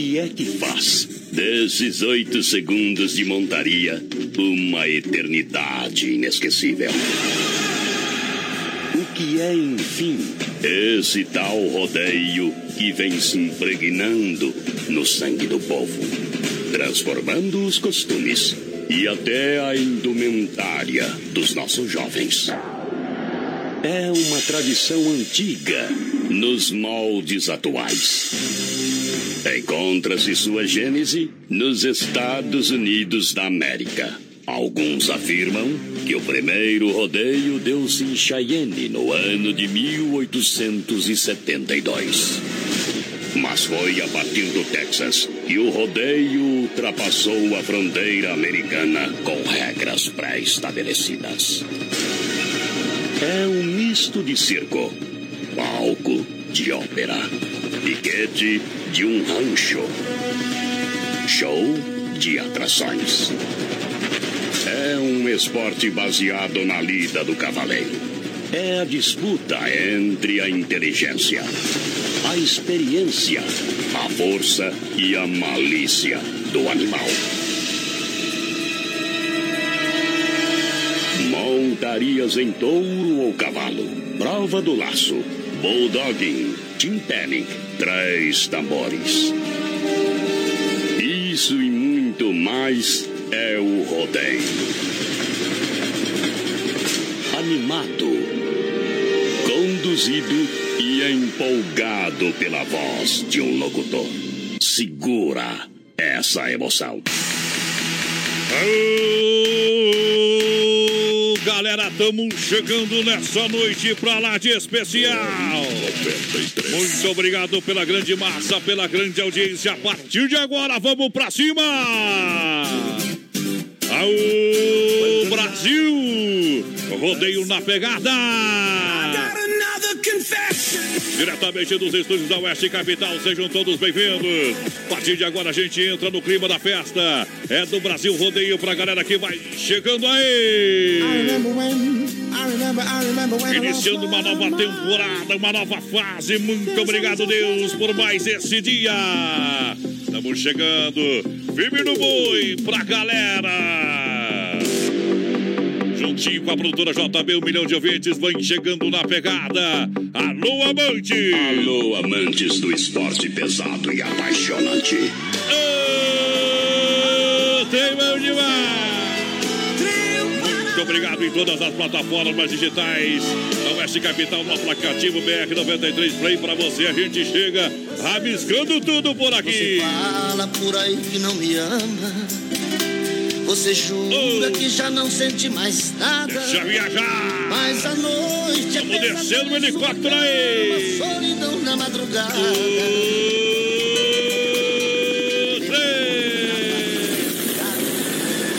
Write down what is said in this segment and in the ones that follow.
que é que faz desses oito segundos de montaria uma eternidade inesquecível? O que é, enfim, esse tal rodeio que vem se impregnando no sangue do povo, transformando os costumes e até a indumentária dos nossos jovens? É uma tradição antiga nos moldes atuais. Encontra-se sua gênese nos Estados Unidos da América. Alguns afirmam que o primeiro rodeio deu-se em Cheyenne no ano de 1872. Mas foi a partir do Texas que o rodeio ultrapassou a fronteira americana com regras pré-estabelecidas. É um misto de circo, palco de ópera, piquete de um rancho, show de atrações. É um esporte baseado na lida do cavaleiro. É a disputa entre a inteligência, a experiência, a força e a malícia do animal. Montarias em touro ou cavalo, prova do laço, bulldogging, timpanic, três tambores. Isso e muito mais é o rodeio. Animado, conduzido e empolgado pela voz de um locutor. Segura essa emoção. Aô, galera, estamos chegando nessa noite pra lá de especial. Muito obrigado pela grande massa, pela grande audiência. A partir de agora, vamos pra cima. Aô, Brasil! Rodeio na pegada. Diretamente dos estúdios da Oeste Capital, sejam todos bem-vindos. A partir de agora a gente entra no clima da festa. É do Brasil Rodeio pra galera que vai chegando aí. Iniciando uma nova temporada, uma nova fase. Muito obrigado, Deus, por mais esse dia. Estamos chegando. Firme no boi pra galera. Juntinho com a produtora JB, um milhão de ouvintes, vem chegando na pegada. Alô, amante! Alô, amantes do esporte pesado e apaixonante. Ô, tem mão demais! Muito obrigado em todas as plataformas digitais. Da Oeste Capital, no aplicativo BR93 Play para você. A gente chega rabiscando tudo por aqui. Fala por aí que não me ama. Você jura Oh. que já não sente mais nada. Deixa viajar! Mas a noite é Vamos descendo o pesadelo, helicóptero aí. cama, Solidão na madrugada.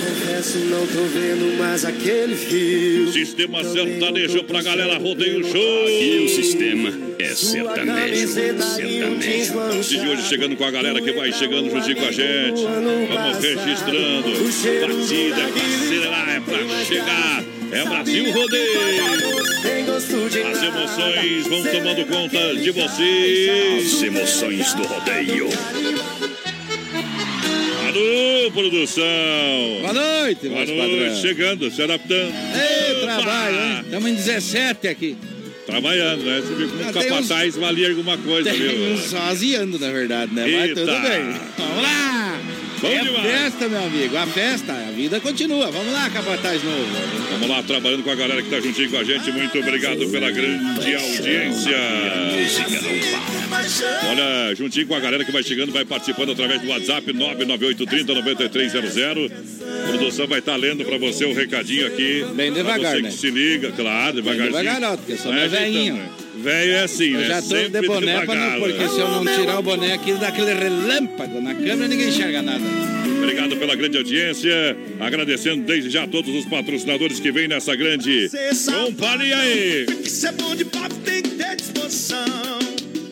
Confesso, não tô vendo mais aquele fio. Sistema sertanejo pra galera rodeio show. Aqui o sistema é sertanejo. Sertanejo. Partir de hoje chegando com a galera que vai chegando juntinho com a gente. Vamos registrando. Batida, acelerar, é pra chegar. É Brasil Rodeio. As emoções vão tomando conta de vocês. As emoções do rodeio. Alô, produção. Boa noite, Boa noite, padrão. chegando, se adaptando. Ei, trabalho, hein? Estamos em 17 aqui. Trabalhando, né? Você viu um Ah, capataz valia alguma coisa, Tem viu? uns sozinhando, na verdade, né? Mas Eita. tudo bem. Vamos lá! Bom é demais. festa, meu amigo. A festa, a vida continua. Vamos lá, capataz novo. Vamos lá, trabalhando com a galera que tá juntinho com a gente. Muito obrigado pela grande audiência. Para. Olha, juntinho com a galera que vai chegando, vai participando através do WhatsApp 998309300. A produção vai estar lendo pra você o recadinho aqui. Bem devagar, você né? que se liga, claro, devagarzinho. devagar não, porque eu sou Vai meu velhinho. ajeitando, né? Velho é assim, Eu né? já tô Sempre de boné, pra devagar, não, porque né? se eu não tirar o boné aqui, dá aquele relâmpago na câmera ninguém enxerga nada. Obrigado pela grande audiência. Agradecendo desde já todos os patrocinadores que vêm nessa grande companhia aí. Isso é bom de papo, tem que ter disposição.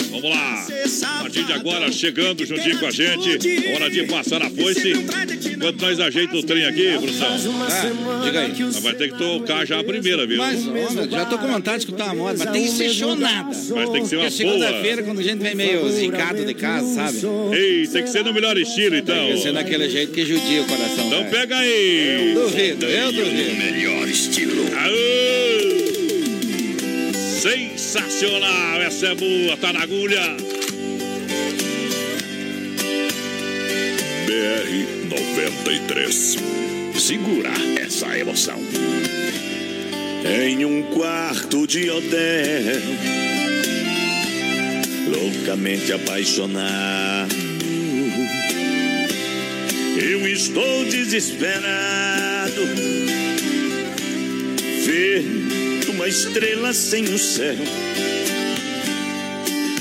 Vamos lá. A partir de agora, chegando juntinho com a gente. Hora de passar a foice. enquanto nós ajeitamos o trem aqui, produção. Ah, diga aí. Nós vai ter que tocar já a primeira, viu? Mas, olha, já tô com vontade de escutar uma moda, mas tem que ser show nada. Mas tem que ser uma Porque boa. segunda-feira, quando a gente vem meio zicado de casa, sabe? Ei, tem que ser no melhor estilo, então. Tem que ser daquele jeito que judia o coração. Então velho. pega aí. Duvido, eu duvido. Melhor estilo. Aô! Sensacional, essa é boa, tá na agulha. BR 93. Segura essa emoção. Em um quarto de hotel, loucamente apaixonado. Eu estou desesperado. Ver uma estrela sem o céu.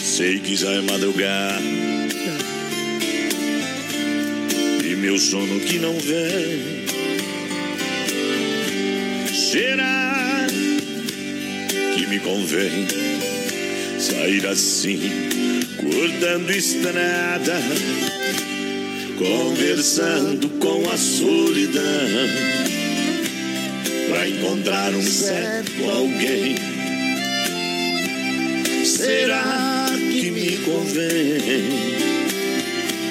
Sei que já é madrugada. E meu sono que não vem. Será que me convém sair assim, cortando estrada, conversando com a solidão, pra encontrar um certo alguém? Será que me convém?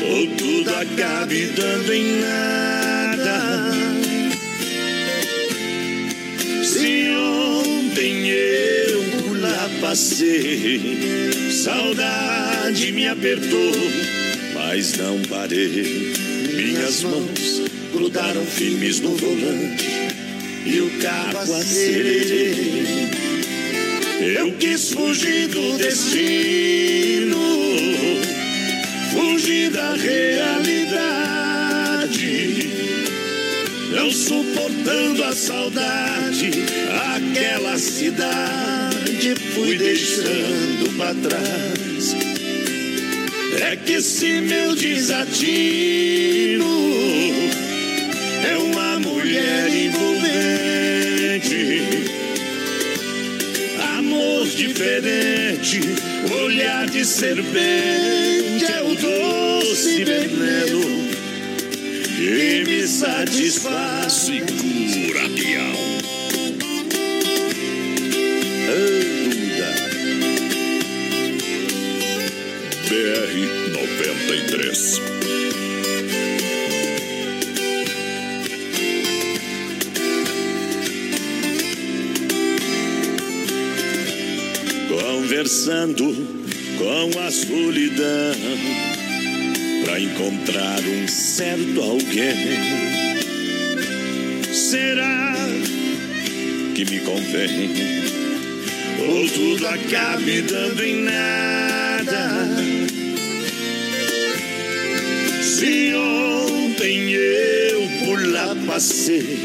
Ou tudo acabe dando em nada? Se ontem eu lá passei, saudade me apertou, mas não parei. Minhas mãos grudaram firmes no volante e o carro acelerei. Eu quis fugir do destino, fugir da realidade não suportando a saudade, aquela cidade fui deixando pra trás. É que esse meu desatino é uma mulher envolvente, amor diferente, olhar de serpente é o doce veneno que me satisfaz. Segura, peão. Anda. BR 93. Conversando com a solidão pra encontrar um certo alguém. Será que me convém? Ou tudo acabe dando em nada? Se ontem eu por lá passei,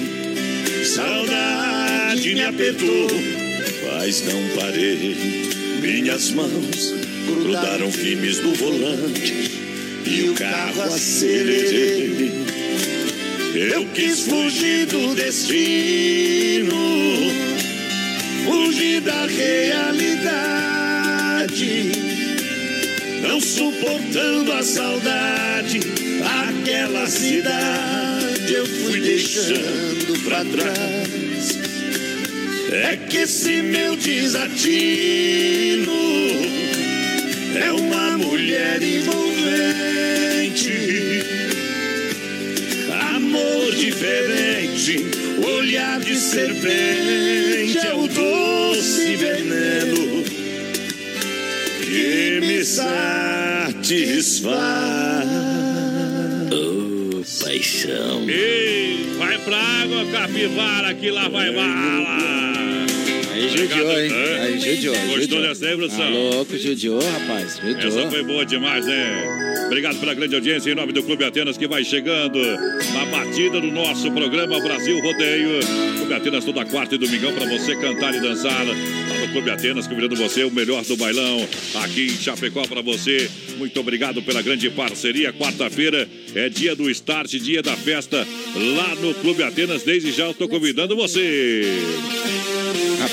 saudade me apertou, mas não parei. Minhas mãos grudaram firmes no volante e o carro acelerei. Eu quis fugir do destino, fugir da realidade, não suportando a saudade, aquela cidade eu fui deixando pra trás. É que esse meu desatino é uma mulher envolvente, amor diferente, olhar de serpente é o doce veneno que me satisfaz. Oh, paixão. Ei, vai pra água, capivara, que lá vai bala. Aí judiou, hein? Aí judiou. Gostou dessa aí, produção? Tá louco, judiou, rapaz. Judiou. Essa foi boa demais, né? Obrigado pela grande audiência em nome do Clube Atenas que vai chegando na batida do nosso programa Brasil Rodeio. Clube Atenas toda quarta e domingão para você cantar e dançar. Lá no Clube Atenas convidando você o melhor do bailão aqui em Chapecó para você. Muito obrigado pela grande parceria. Quarta-feira é dia do start, dia da festa lá no Clube Atenas. Desde já eu estou convidando você.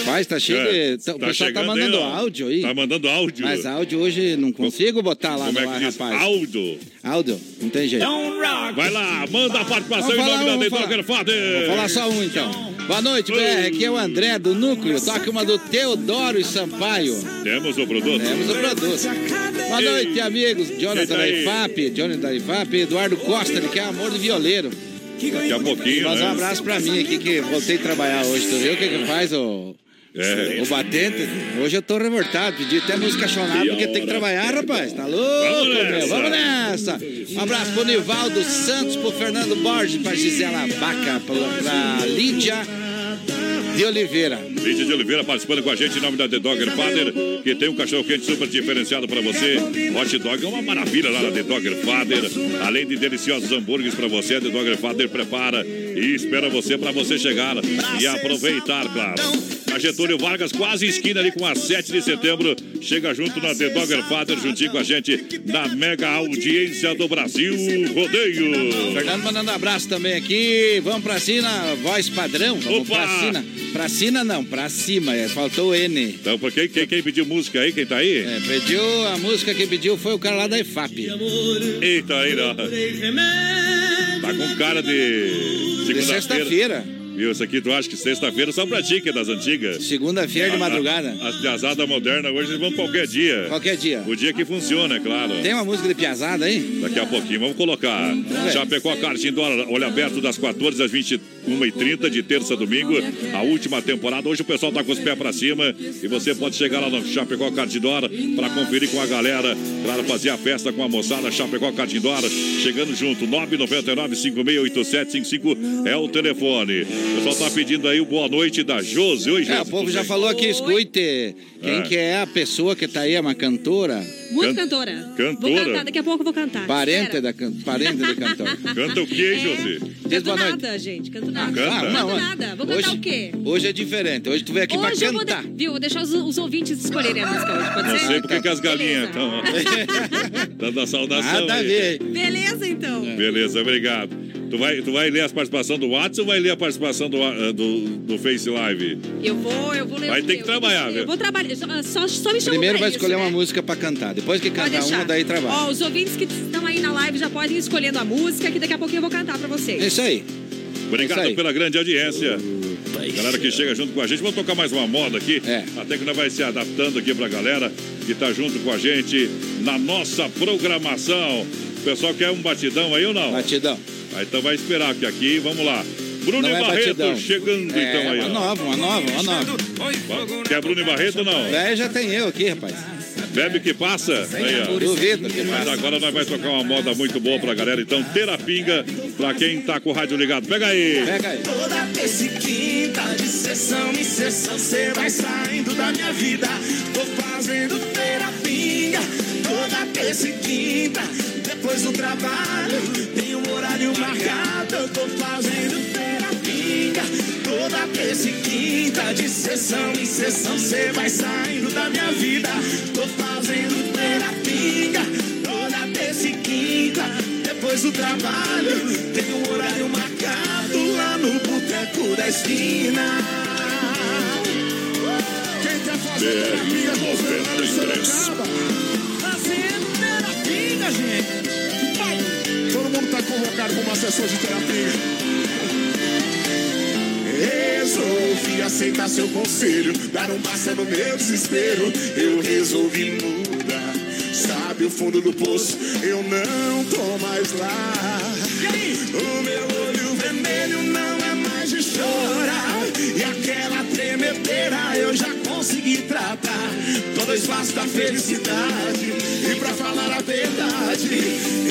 Rapaz, tá cheio É, de. tá- o tá pessoal tá mandando aí, áudio aí. Tá mandando áudio. Mas áudio hoje não consigo botar lá Como no é ar, que diz? rapaz. Áudio. Áudio, não tem jeito. Vai lá, manda a participação Vamos em nome um, da The vamos Dogger Father. Vou falar só um então. Boa noite, BR. Aqui é o André do Núcleo. Toca uma do Teodoro e Sampaio. Temos o produto. Temos o produto. Boa Ei. noite, amigos. Quem Jonathan da? IFAP, Jonathan da IFAP, Eduardo Costa, ele quer amor de violeiro. Daqui a pouquinho, Mas um né? abraço pra mim aqui que voltei a trabalhar hoje. Tu viu o que que faz o, É. o batente? Hoje eu tô revoltado. Pedi até música chonada porque tem que trabalhar, rapaz. Tá louco, Vamos meu? nessa. Vamos nessa. Um abraço pro Nivaldo Santos, pro Fernando Borges, pra Gisela Baca, pra, pra Lídia de Oliveira. Lídia de Oliveira participando com a gente em nome da The Dogger Father, que tem um cachorro quente super diferenciado para você. Hot dog é uma maravilha lá na The Dogger Father. Além de deliciosos hambúrgueres para você, a The Dogger Father prepara e espera você para você chegar e aproveitar, claro. Getúlio Vargas, quase esquina ali com a 7 de setembro. Chega junto na The Dogger Father, juntinho com a gente na mega audiência do Brasil Rodeio. Fernando mandando um abraço também aqui. Vamos pra cima, voz padrão. Vamos Opa! pra cima. Pra cima não, pra cima. é, Faltou o N. Então, por quem, quem, quem pediu música aí? Quem tá aí? É, pediu, a música que pediu foi o cara lá da IFAP. Eita, aí, ó. Tá com cara de De segunda-feira. sexta-feira. Viu, isso aqui tu acha que sexta-feira só pra ti, que é das antigas. Segunda-feira de madrugada. As piazadas modernas hoje vão qualquer dia. Qualquer dia. O dia que funciona, é claro. Tem uma música de piazada aí? Daqui a pouquinho, vamos colocar. ver. Chapecó Karting Dólar, olho aberto das 14 às 21h30 de terça a domingo. A última temporada. Hoje o pessoal tá com os pés pra cima. E você pode chegar lá no Chapecó Dólar pra conferir com a galera. Claro, fazer a festa com a moçada. Chapecó Dólar. Chegando junto. 999-568755 é o telefone. O pessoal tá pedindo aí o boa noite da Josi. Oi, Josi. É, o povo já bem? falou aqui, escute. Quem É. que é a pessoa que tá aí, é uma cantora? Muito Can- cantora. Cantora? Vou cantar, daqui a pouco eu vou cantar. Parente, Espera. da, can- parente de cantor. Canta o quê, hein, Josi? Diz boa noite. nada, gente. Canto nada. Canta. Não não, é. nada. Vou cantar hoje, o quê? Hoje é diferente. Hoje tu veio aqui Hoje pra eu vou. cantar. de- Viu? Vou deixar os, os ouvintes escolherem a música hoje, pode Não ser? sei porque que as galinhas estão. Dando a saudação. Nada a ver. Beleza, então. Beleza, obrigado. Tu vai, tu vai ler a participação do WhatsApp ou vai ler a participação do, ah, do, do Face Live? Eu vou, eu vou ler Vai ter que trabalhar, Eu viu? vou trabalhar. Só, só, só me chama Primeiro pra vai isso, escolher né? uma música pra cantar. Depois que cantar uma, daí trabalha. Ó, os ouvintes que estão aí na live já podem ir escolhendo a música, que daqui a pouquinho eu vou cantar pra vocês. É isso aí. Obrigado pela grande audiência. Galera que chega junto com a gente, vamos tocar mais uma moda aqui. É. Até que nós vai se adaptando aqui pra galera que tá junto com a gente na nossa programação. O pessoal quer um batidão aí ou não? Batidão. Ah, então vai esperar que aqui, vamos lá. Bruno Não e é Barreto batidão. chegando É, então aí. uma ó. nova, uma nova, uma nova. Quer Bruno e Barreto ou não? Velho já tem eu aqui, rapaz. Bebe que passa. Aí, ó. Duvido Mas agora nós vai tocar uma moda muito boa pra galera. Então, terapinga pra quem tá com o rádio ligado. Pega aí. Pega aí. Toda terça e quinta, de sessão em sessão, cê vai saindo da minha vida. Tô fazendo terapia. Toda terça e quinta, depois do trabalho, tem horário marcado. Eu tô fazendo terapia. Toda terça e quinta, de sessão em sessão, cê vai saindo da minha vida. Tô fazendo terapia. Toda terça e quinta, depois do trabalho, tem um horário marcado lá no boteco da esquina. Quem quer fazer BR terapia com Fernando 93. Sorocaba? Fazendo terapia, gente. Todo mundo tá convocado para uma sessão de terapia. Resolvi aceitar seu conselho, dar um passo no meu desespero. Eu resolvi mudar. Sabe o fundo do poço? Eu não tô mais lá. O meu olho vermelho não é mais de chorar. E aquela tremedeira eu já consegui tratar. Todo espaço da felicidade. E pra falar a verdade,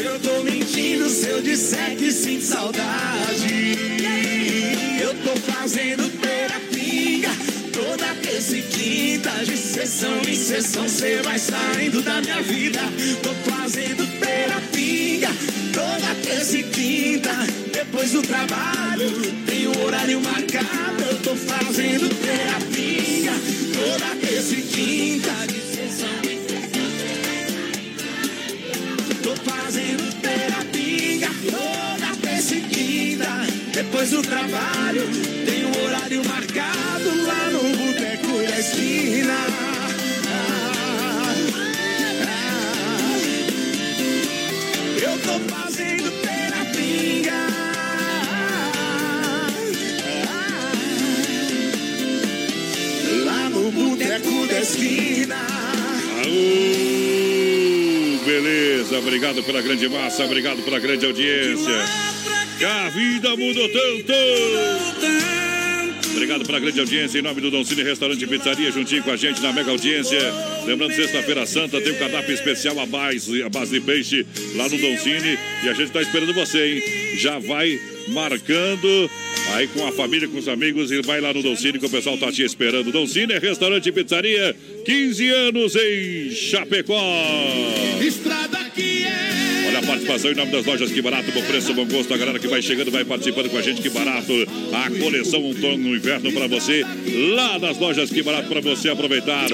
eu tô mentindo se eu disser que sinto saudade. Eu tô fazendo terapia toda terça e quinta, de sessão em sessão, cê vai saindo da minha vida. Tô fazendo terapia toda terça e quinta, depois do trabalho, tem um horário marcado. Eu tô fazendo terapia toda terça e quinta, de sessão. Tô fazendo terapia toda terça e quinta. Depois do trabalho, tem um horário marcado lá no boteco esquina. Esquina. Aô, beleza, obrigado pela grande massa, obrigado pela grande audiência. Que a vida mudou tanto. Obrigado pela grande audiência em nome do Don Cine Restaurante e Pizzaria, juntinho com a gente na mega audiência. Lembrando, sexta-feira santa tem um cardápio especial a base, a base de peixe lá no Don Cine. E a gente está esperando você, hein? Já vai marcando aí com a família, com os amigos e vai lá no Don Cine que o pessoal tá te esperando. Don Cine Restaurante e Pizzaria, 15 anos em Chapecó. Estrada participação em nome das lojas Que Barato, bom preço, bom gosto. A galera que vai chegando, vai participando com a gente. Que Barato, a coleção outono no inverno para você. Lá nas lojas Que Barato para você aproveitar.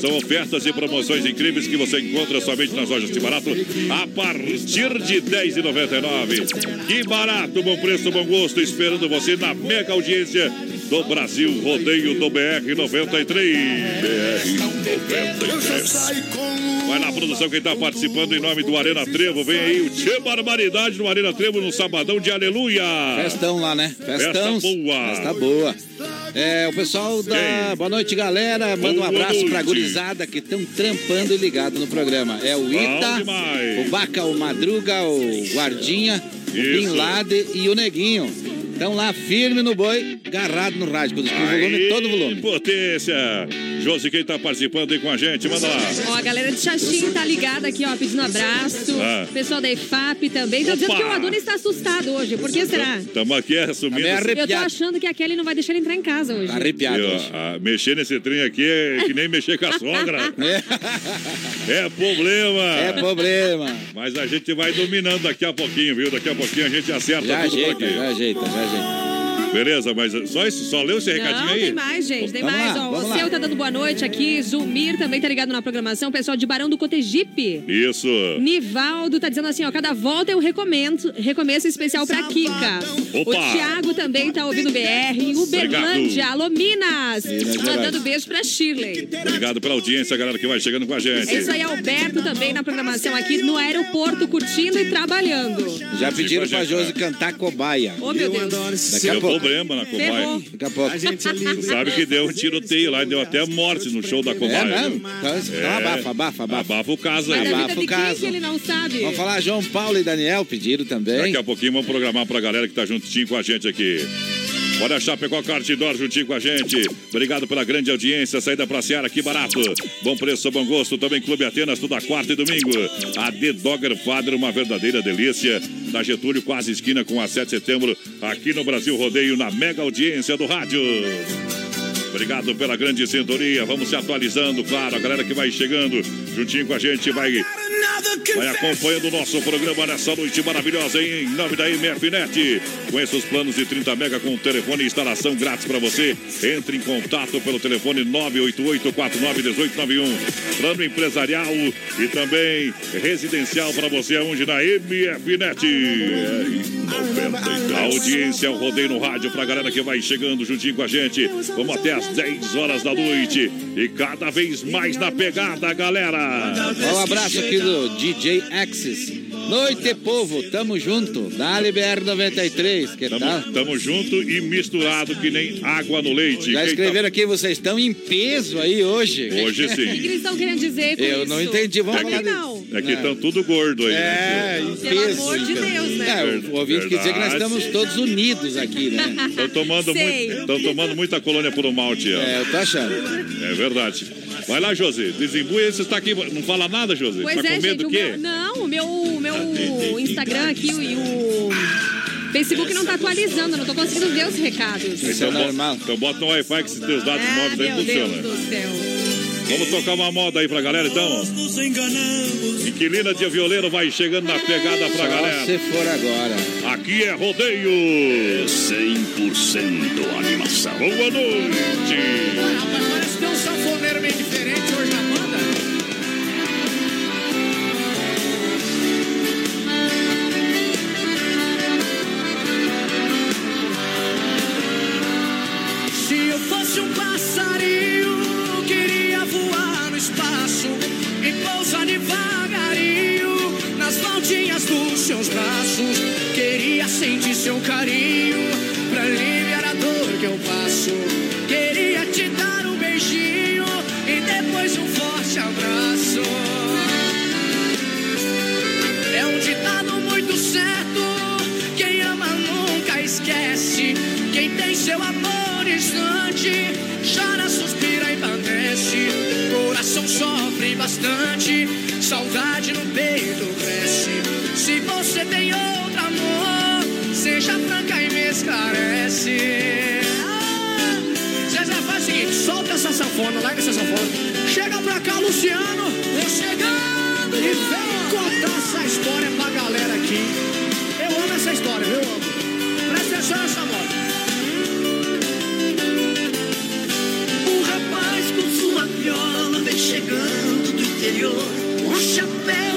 São ofertas e promoções incríveis que você encontra somente nas lojas Que Barato a partir de R$ 10,99. Que Barato, bom preço, bom gosto. Esperando você na mega audiência do Brasil Rodeio do BR 93. BR 93. Vai lá, produção, quem tá participando em nome do Arena Trevo. Vem aí o Tchê Barbaridade no Arena Trevo no sabadão de Aleluia. Festão lá, né? Festão. Festa boa. Festa boa. É, o pessoal da. Quem? Boa noite, galera. Manda um Boa abraço pra noite. gurizada que estão trampando e ligado no programa. É o Ita, o Baca, o Madruga, o Guardinha, o Isso. Bin Laden e o Neguinho. Estão lá firme no boi, agarrado no rádio, com o volume, Aí, todo volume. Potência. Josi, quem tá participando aí com a gente, manda lá. Ó, a galera de Xaxim tá ligada aqui, ó, pedindo abraço. Ah. Pessoal da EFAP também. Tô dizendo que o Adonis está assustado hoje. Por que será? Estamos aqui assumindo. Tá meio Eu tô achando que a Kelly não vai deixar ele entrar em casa hoje. Tá arrepiado Eu, hoje. ah, mexer nesse trem aqui é que nem mexer com a sogra. É problema. É problema. Mas a gente vai dominando daqui a pouquinho, viu? Daqui a pouquinho a gente acerta Já tudo por ajeita, aqui. já ajeita, já ajeita. present. Beleza, mas só isso? Só leu esse recadinho Não, aí? tem mais, gente. Tem Vamos mais. lá, ó, o seu tá dando boa noite aqui. Zulmir também tá ligado na programação. Pessoal de Barão do Cotegipe. Isso. Nivaldo tá dizendo assim, ó, cada volta eu recomendo, recomeço especial pra Kika. Opa! O Thiago também tá ouvindo BR em Uberlândia. Alô, Minas! Mandando beijo pra Shirley. Obrigado pela audiência, galera que vai chegando com a gente. É isso aí, Alberto também na programação aqui no aeroporto, curtindo e trabalhando. Já pediram pra Josi cantar cobaia. Ô, meu Deus. Daqui a pouco. Problema na cobaia. Daqui a pouco. A gente é lindo. Sabe que deu um tiroteio lá e deu até morte no show da É cobaia. mesmo? Então, então abafa, abafa, abafa. Abafa o caso aí. Abafa o caso. ele não sabe? Vamos falar João Paulo e Daniel pediram também. Daqui a pouquinho vamos programar pra galera que tá juntinho com a gente aqui. Olha a Chapecó Cartidor juntinho com a gente. Obrigado pela grande audiência. Saída pra Seara, que barato. Bom preço, bom gosto. Também Clube Atenas, toda quarta e domingo. A The Dogger Father, uma verdadeira delícia. Na Getúlio, quase esquina com a 7 de setembro. Aqui no Brasil Rodeio, na mega audiência do rádio. Obrigado pela grande sintonia. Vamos se atualizando, claro. A galera que vai chegando juntinho com a gente vai, vai acompanhando o nosso programa nessa noite maravilhosa hein? em nome da MFNet. Conheça os planos de 30 mega com telefone e instalação grátis para você. Entre em contato pelo telefone 988-491891. Plano empresarial e também residencial para você aonde na MFNet. A audiência, o rodeio no rádio pra galera que vai chegando juntinho com a gente. Vamos até às 10 horas da noite. E cada vez mais na pegada, galera. Um abraço aqui do DJ Axis. Noite, povo, tamo junto. Dali BR 93, que tal? Tamo, tamo junto e misturado que nem água no leite. Já escreveram aqui, vocês estão em peso aí hoje. tá- Hoje O que, sim. eles estão querendo dizer com Eu isso? não entendi, vamos É falar que, não. é que estão tudo gordo aí. né? É, em Pelo peso. amor de Deus, né? É, o ouvinte quer dizer que nós estamos todos unidos aqui, né? Estão tomando, muito, tomando muita colônia por um malte. É, eu tô achando. É verdade. Vai lá, José. Desembuia, você está aqui. Não fala nada, José. Pois tá é, com medo gente. do O quê? meu, não, o meu, o meu Instagram aqui e o Facebook não tá atualizando. Não tô conseguindo ver os recados. Isso é normal. então bota no Wi-Fi que se teus dados Ah, móveis aí meu Deus funciona. do céu. Vamos tocar uma moda aí pra galera, então. Inquilina de violeiro vai chegando na pegada pra Só galera. se for agora. Aqui é rodeio. 100% animação. Boa noite. Rapaz, parece que tem um sanfoneiro meio diferente hoje na banda. Se eu fosse um passarinho Pousa devagarinho nas baldinhas dos seus braços. Queria sentir seu carinho pra aliviar a dor que eu passo. Queria te dar um beijinho e depois um forte abraço. É um ditado muito certo. Quem ama nunca esquece. Quem tem seu amor instante chora, suspira e padece. Coração sofre bastante, saudade no peito cresce. Se você tem outro amor, seja franca e me esclarece. Ah, Zezé, faz o seguinte: solta essa sanfona, larga essa sanfona. Chega pra cá, Luciano. Tô chegando. E vem contar essa história pra galera aqui. Eu amo essa história, amo. Presta atenção nessa moda. Chegando do interior,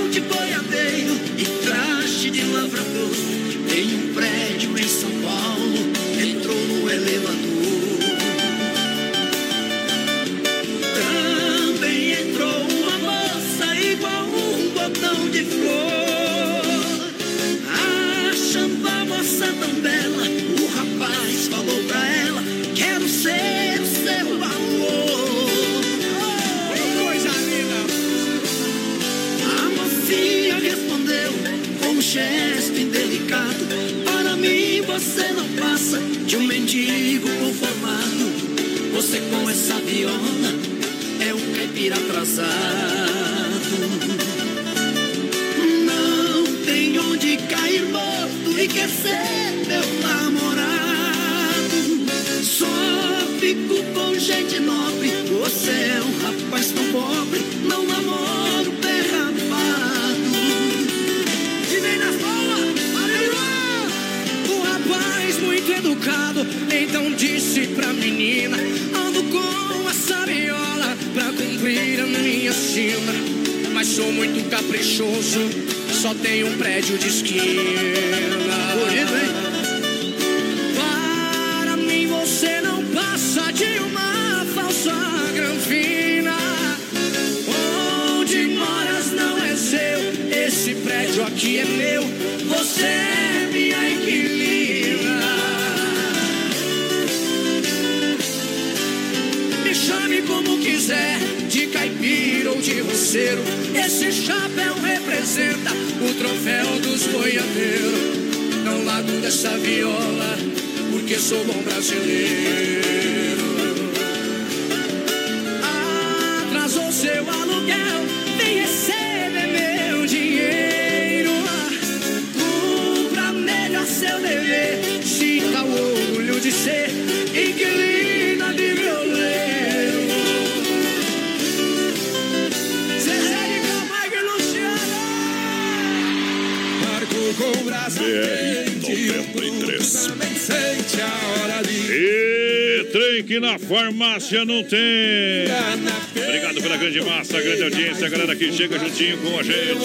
atrasado. Não tem onde cair morto e quer ser meu namorado. Só fico com gente nobre. Você é um rapaz tão pobre, não namoro pé rapado. E vem na aleluia! O rapaz muito educado, então disse pra menina: pra cumprir a minha sina. Mas sou muito caprichoso, só tenho um prédio de esquina. Para mim você não passa de uma falsa granfina. Onde moras não é seu, esse prédio aqui é meu. Você é minha inquilina. Me chame como quiser, caipira ou de roceiro. Esse chapéu representa o troféu dos boiadeiros. Não largo dessa viola, porque sou bom brasileiro. Que na farmácia não tem. Obrigado pela grande massa, grande audiência, a galera que chega juntinho com a gente.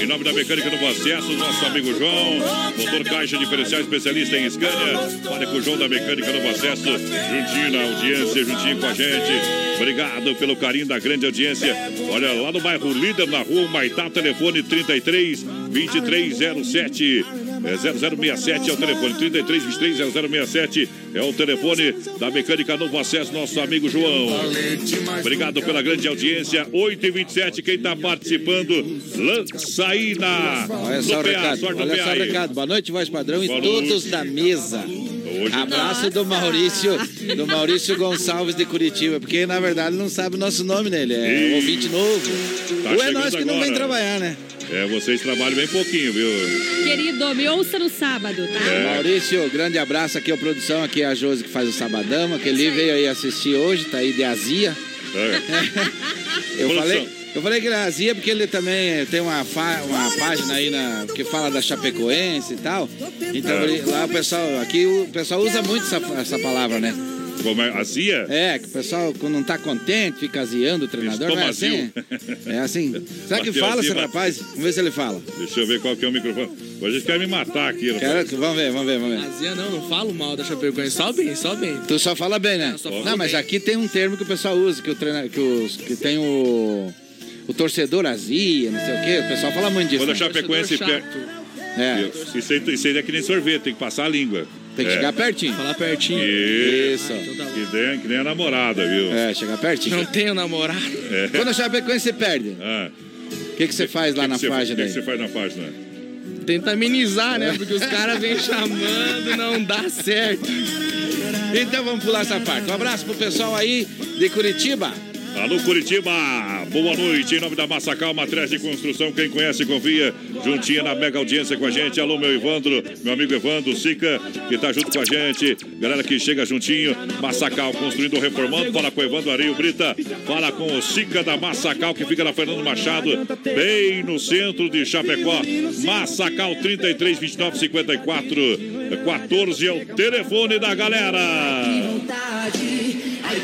Em nome da Mecânica do Acesso, nosso amigo João, motor caixa diferencial especialista em Scania. Olha com o João da Mecânica do Acesso, juntinho na audiência, juntinho com a gente. Obrigado pelo carinho da grande audiência. Olha, lá no bairro Líder, na rua Maitá, telefone 33 2307. É 0067 é o telefone, 33 23 0067 é o telefone da Mecânica Novo Acesso, nosso amigo João. Obrigado pela grande audiência. 8 e 27 quem está participando, Lançaína. Olha só o recado. Olha só o recado. Boa noite, voz padrão e Boa todos noite. da mesa. Hoje Abraço do Maurício, do Maurício Gonçalves de Curitiba, porque na verdade não sabe o nosso nome nele, é Ih. ouvinte novo. Tá Ou é nós que não agora. vem trabalhar, né? É, vocês trabalham bem pouquinho, viu? Querido, me ouça no sábado, tá? É. Maurício, grande abraço aqui, a produção, aqui é a Josi que faz o Sabadão, que ele veio aí assistir hoje, tá aí de azia. É. Eu Produção. falei, eu falei que ele é azia porque ele também tem uma, fa- uma página aí na, que fala da Chapecoense e tal. Então É. ele- lá o pessoal, aqui o pessoal usa muito essa, essa palavra, né? Como é? Azia? É, que o pessoal quando não tá contente fica aziando o treinador. Não é assim? É assim. Será que Bateu fala esse rapaz? Vamos ver se ele fala. Deixa eu ver qual que é o microfone. Hoje eles querem me matar aqui. rapaz. Quero, que- vamos ver, vamos ver, vamos ver. Azia não, não falo mal da Chapecoense, só bem, só bem. Tu só fala bem, né? só falo Não, mas bem. aqui tem um termo que o pessoal usa, que o treina, que, os, que tem o, o torcedor azia, não sei o quê. O pessoal fala muito disso. Quando a né? Chapecoense Torcedor perde. chato. É. Isso aí, isso aí é que nem sorvete, tem que passar a língua. Tem que É. chegar pertinho. Falar pertinho. Isso. Isso. Que nem, que nem a namorada, viu? É, chegar pertinho. Não tenho namorado. É. Quando a Chapecoense você perde, Ah, o que, que você faz lá que na que página O que aí? que você faz na página? Tenta amenizar, né? Porque os caras vêm chamando, não dá certo. Então vamos pular essa parte. Um abraço pro pessoal aí de Curitiba. Alô, Curitiba! Boa noite, em nome da Massacal, Matriz de Construção. Quem conhece, confia. Juntinha na mega audiência com a gente. Alô, meu Evandro, meu amigo Evandro Sica, que tá junto com a gente. Galera que chega juntinho. Massacal, construindo, reformando. Fala com o Evandro Areio Brita. Fala com o Sica da Massacal, que fica na Fernando Machado, bem no centro de Chapecó. Massacal 33 29 54 14 é o telefone da galera.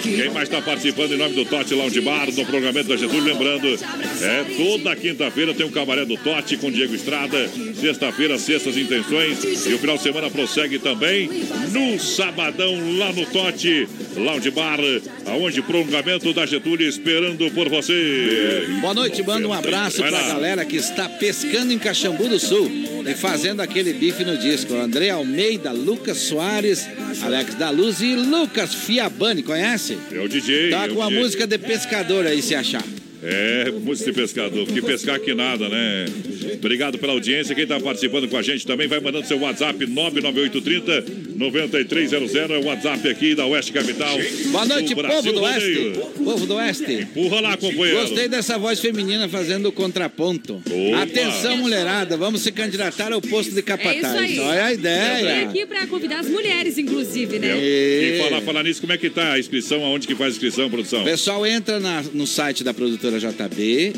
Quem mais está participando em nome do Tote Lounge Bar, no programamento da Getúlio? Lembrando, é toda quinta-feira tem o Cabaré do Tote com Diego Estrada. Sexta-feira, sextas intenções. E o final de semana prossegue também no sabadão lá no Tote Lounge Bar, aonde prolongamento da Getúlio esperando por você. Boa noite, manda um abraço pra lá. galera que está pescando em Caxambu do Sul e fazendo aquele bife no disco. André Almeida, Lucas Soares, Alex da Luz e Lucas Fiabani, conhece? É o DJ. Tá é com a música de pescador aí, se achar. É, música de pescador, porque pescar que nada, né? Obrigado pela audiência. Quem está participando com a gente também vai mandando seu WhatsApp 99830 9300. É o WhatsApp aqui da Oeste Capital. Boa noite, do povo do. Oeste. Povo do Oeste. Empurra lá, companheiro. Gostei dessa voz feminina fazendo o contraponto. Opa. Atenção, mulherada, vamos se candidatar ao posto de É isso capataz. aí. Olha a Eu vim ideia. aqui pra convidar as mulheres, inclusive, né? E falar, falar nisso, como é que tá a inscrição? Aonde que faz a inscrição, produção? Pessoal, entra na- no site da produtora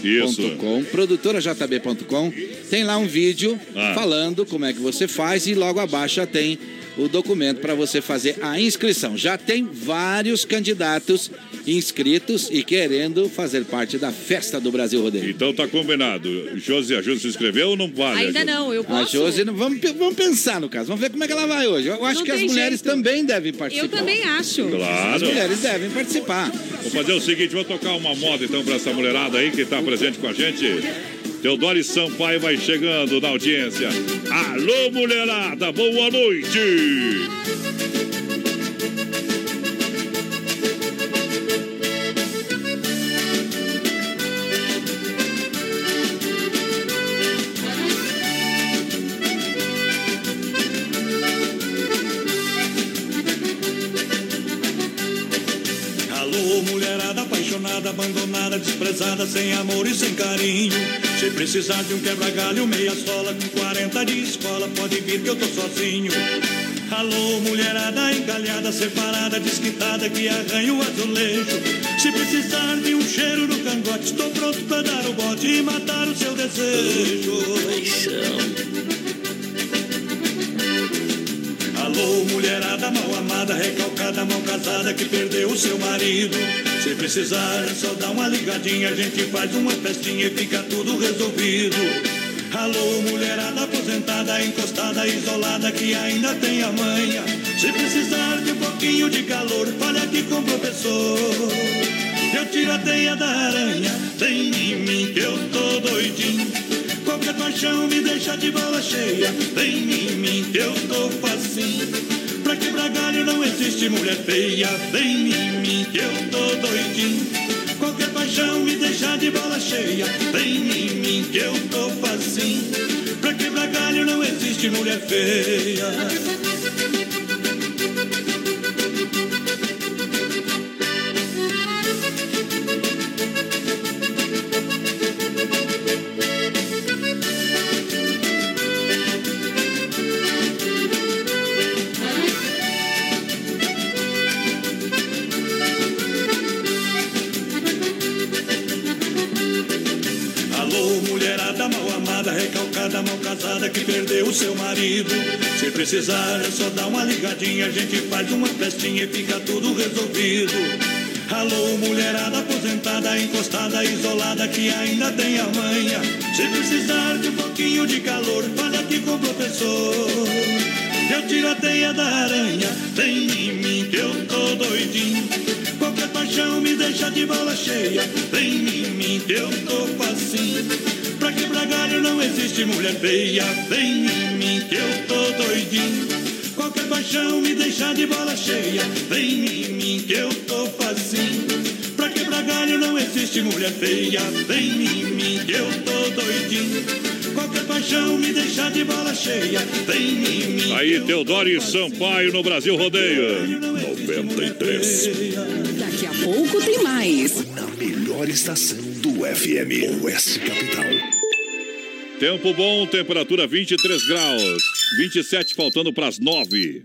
Isso. JB.com, produtorajb.com. Tem lá um vídeo Ah. falando como é que você faz e logo abaixo já tem o documento para você fazer a inscrição. Já tem vários candidatos inscritos e querendo fazer parte da festa do Brasil Rodeio. Então tá combinado. Josi, a Josi se inscreveu ou não vale? Ainda não, eu A posso. Josi, vamos, vamos pensar no caso. Vamos ver como é que ela vai hoje. Eu acho Não que as mulheres jeito. também devem participar. Eu também acho. As Claro. mulheres devem participar. Vou fazer o seguinte, vou tocar uma moda então pra essa mulherada aí que tá presente com a gente. Teodoro Sampaio vai chegando na audiência. Alô, mulherada, boa noite! Alô, mulherada apaixonada, abandonada, desprezada, sem amor e sem carinho. Se precisar de um quebra-galho, meia sola, com 40 de escola, pode vir que eu tô sozinho. Alô, mulherada encalhada, separada, desquitada, que arranha o azulejo. Se precisar de um cheiro no cangote, estou pronto pra dar o bote e matar o seu desejo. Alô, mulherada mal amada, recalcada, mal casada, que perdeu o seu marido. Se precisar, é só dar uma ligadinha, a gente faz uma festinha e fica tudo resolvido. Alô, mulherada aposentada, encostada, isolada, que ainda tem a manha. Se precisar de um pouquinho de calor, fale aqui com o professor. Eu tiro a teia da aranha, vem em mim que eu tô doidinho. Qualquer paixão me deixa de bola cheia. Vem em mim que eu tô facinho. Pra quebrar galho não existe mulher feia. Vem em mim que eu tô doidinho. Qualquer paixão me deixa de bola cheia. Vem em mim que eu tô facinho. Pra quebrar galho não existe mulher feia. Casada, que perdeu o seu marido. Se precisar, é só dar uma ligadinha, a gente faz uma festinha e fica tudo resolvido. Alô, mulherada aposentada, encostada, isolada, que ainda tem a manha. Se precisar de um pouquinho de calor, fale aqui com o professor. Eu tiro a teia da aranha, vem em mim que eu tô doidinho. Qualquer paixão me deixa de bola cheia, vem em mim que eu tô facinho. Pra Pra quebrar galho não existe mulher feia. Vem em mim que eu tô doidinho. Qualquer paixão me deixa de bola cheia. Vem em mim que eu tô facinho. Pra quebrar galho não existe mulher feia. Vem em mim que eu tô doidinho. Qualquer paixão me deixa de bola cheia. Vem em mim. Aí, Teodoro e Sampaio no Brasil Rodeio. 93. Daqui a pouco tem mais. Na melhor estação do FM, Oeste Capital. Tempo bom, temperatura 23 graus. 27 faltando para as 9.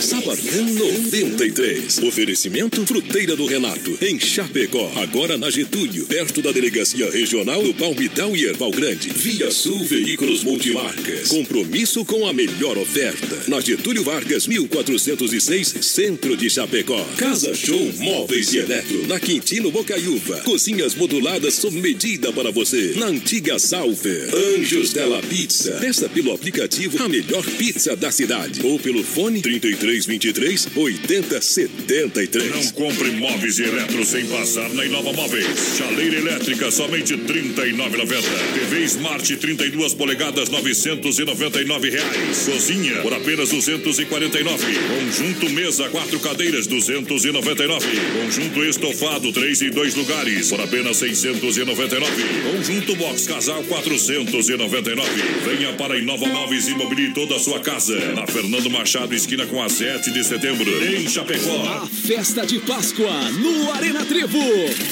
Sabadão 93. Oferecimento Fruteira do Renato, em Chapecó. Agora na Getúlio, perto da Delegacia Regional do Palmital e Erval Grande. Via Sul Veículos Multimarcas. Compromisso com a melhor oferta. Na Getúlio Vargas, 1406, Centro de Chapecó. Casa Show Móveis e Eletro. Na Quintino Bocaiúva. Cozinhas moduladas sob medida para você. Na antiga Salfer. Anjos Della Pizza. Peça pelo aplicativo a melhor pizza da cidade. Ou pelo fone 33 23 80 73. Não compre móveis e eletro sem passar na Inova Móveis. Chaleira elétrica, somente R$ 39,90. TV Smart 32 polegadas, 999 reais. Cozinha, por apenas R$ 249. Conjunto mesa, quatro cadeiras, R$ 299. Conjunto estofado, três e dois lugares, por apenas R$ 699. Conjunto box casal, R$ 499. Venha para Inova Móveis e mobile toda a sua casa. Na Fernando Machado, esquina com a 7 de setembro, em Chapecó. A festa de Páscoa no Arena Trevo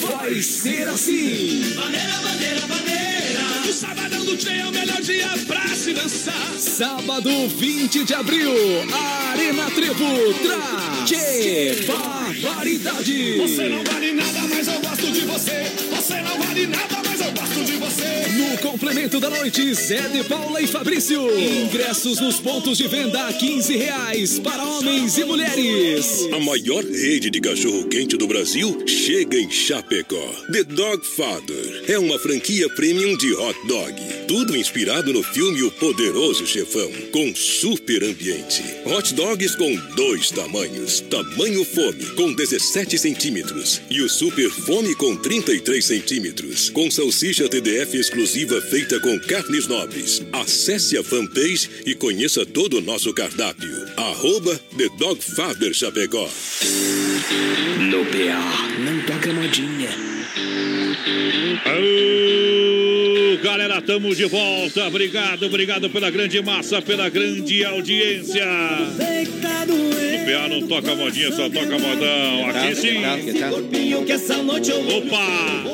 vai ser assim. Bandeira, bandeira, bandeira. O sabadão do Tchê é o melhor dia pra se dançar. Sábado 20 de abril, Arena Trevo traz Tchê Barbaridade. Você não vale nada, mas eu gosto de você. Você não vale nada, mas de você. No complemento da noite, Zé de Paula e Fabrício. Ingressos nos pontos de venda a 15 reais para homens e mulheres. A maior rede de cachorro-quente do Brasil chega em Chapecó. The Dog Father é uma franquia premium de hot dog. Tudo inspirado no filme O Poderoso Chefão, com super ambiente. Hot dogs com dois tamanhos. Tamanho fome, com 17 centímetros. E o super fome com 33 centímetros. Com TDF exclusiva feita com carnes nobres. Acesse a fanpage e conheça todo o nosso cardápio. Arroba The Dog Father Chapecó. No PA, não toca modinha. Alô, galera, estamos de volta. Obrigado, obrigado pela grande massa, pela grande audiência. No PA não toca modinha, só toca modão. Aqui sim. Opa!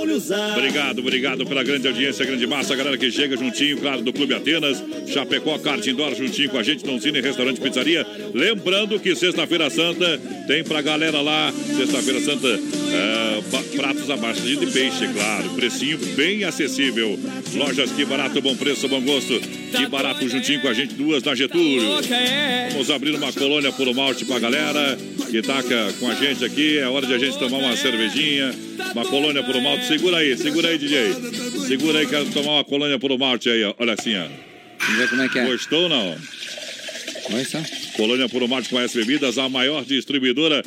Obrigado, obrigado pela grande audiência, grande massa, galera que chega juntinho, claro, do Clube Atenas, Chapecó, Kart Indoor, juntinho com a gente, não Cine, Restaurante Pizzaria. Lembrando que Sexta-feira Santa tem pra galera lá, Sexta-feira Santa, é, pratos abaixo de peixe, claro, precinho bem acessível. Lojas Que Barato, bom preço, bom gosto. Que Barato juntinho com a gente, duas na Getúlio. Vamos abrir uma colônia por malte pra galera que taca com a gente aqui. É hora de a gente tomar uma cervejinha, uma colônia por malte. Segura aí, segura aí, DJ. Segura aí, quero tomar uma colônia por malte aí, ó. Olha assim, ó. Vamos ver como é que é. Gostou ou não? Olha só. Colônia por Malte com S Bebidas, a maior distribuidora.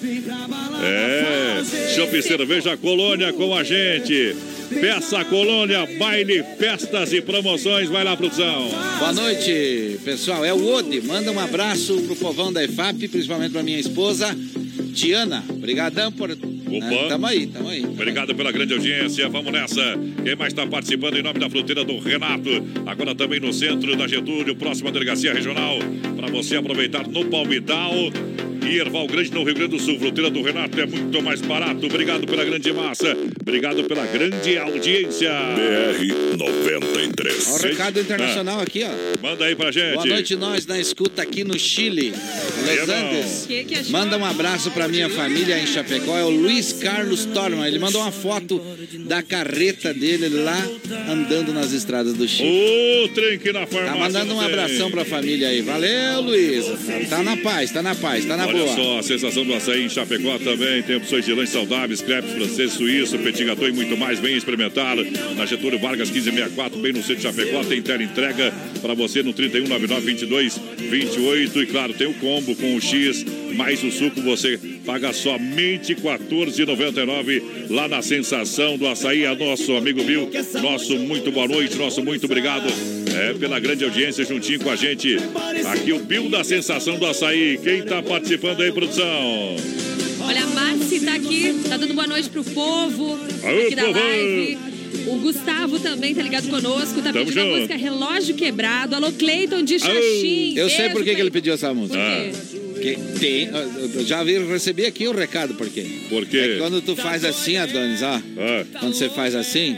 É, Chopp Cerveja Colônia com a gente. Peça Colônia, baile, festas e promoções. Vai lá, produção. Boa noite, pessoal. É o Ode. Manda um abraço pro povão da EFAP, principalmente pra minha esposa, Diana. Obrigadão por. Opa. tamo aí, tamo aí. Obrigado pela grande audiência. Vamos nessa. Quem mais está participando em nome da fruteira do Renato? Agora também no centro da Getúlio, próxima delegacia regional, para você aproveitar no Palmital. e Erval Grande no Rio Grande do Sul. Fruteira do Renato é muito mais barato. Obrigado pela grande massa. Obrigado pela grande audiência. BR 93. Ó, o recado internacional aqui, ó. Manda aí pra gente. Boa noite, nós na escuta aqui no Chile. Los. Andes. Manda um abraço pra minha família em Chapecó. É o Luiz Carlos Torman. Ele mandou uma foto da carreta dele lá andando nas estradas do Chile. O trem que na farmácia. Tá mandando um abração pra família aí. Valeu, Luiz. Tá na paz, tá na paz, tá na Olha boa. só, a sensação do açaí em Chapecó também. Tem opções de lanche saudáveis, crepes francês, suíço, petit gâteau e muito mais. Vem experimentar. Na Getúlio Vargas 1564, bem no centro de Chapecó. Tem tela entrega para você no 3199-2228. E claro, tem o combo com o X mais o suco. Você paga somente R$ 14,99 lá na Sensação do Açaí. A nosso amigo Bill, nosso muito boa noite, nosso muito obrigado é, pela grande audiência juntinho com a gente. Aqui o Bill da Sensação do Açaí. Quem tá participando aí, produção? Olha, a Marci tá aqui, tá dando boa noite pro povo Aô, aqui da povão! live. O Gustavo também tá ligado conosco, tá Tamo pedindo a música Relógio Quebrado. Alô, Cleiton de Xaxim. Eu sei por que, que ele pediu essa música. Por quê? Que tem, já vi, recebi aqui o recado, por quê? Por quê? É quando tu faz assim, Adonis, ó. Quando você faz assim.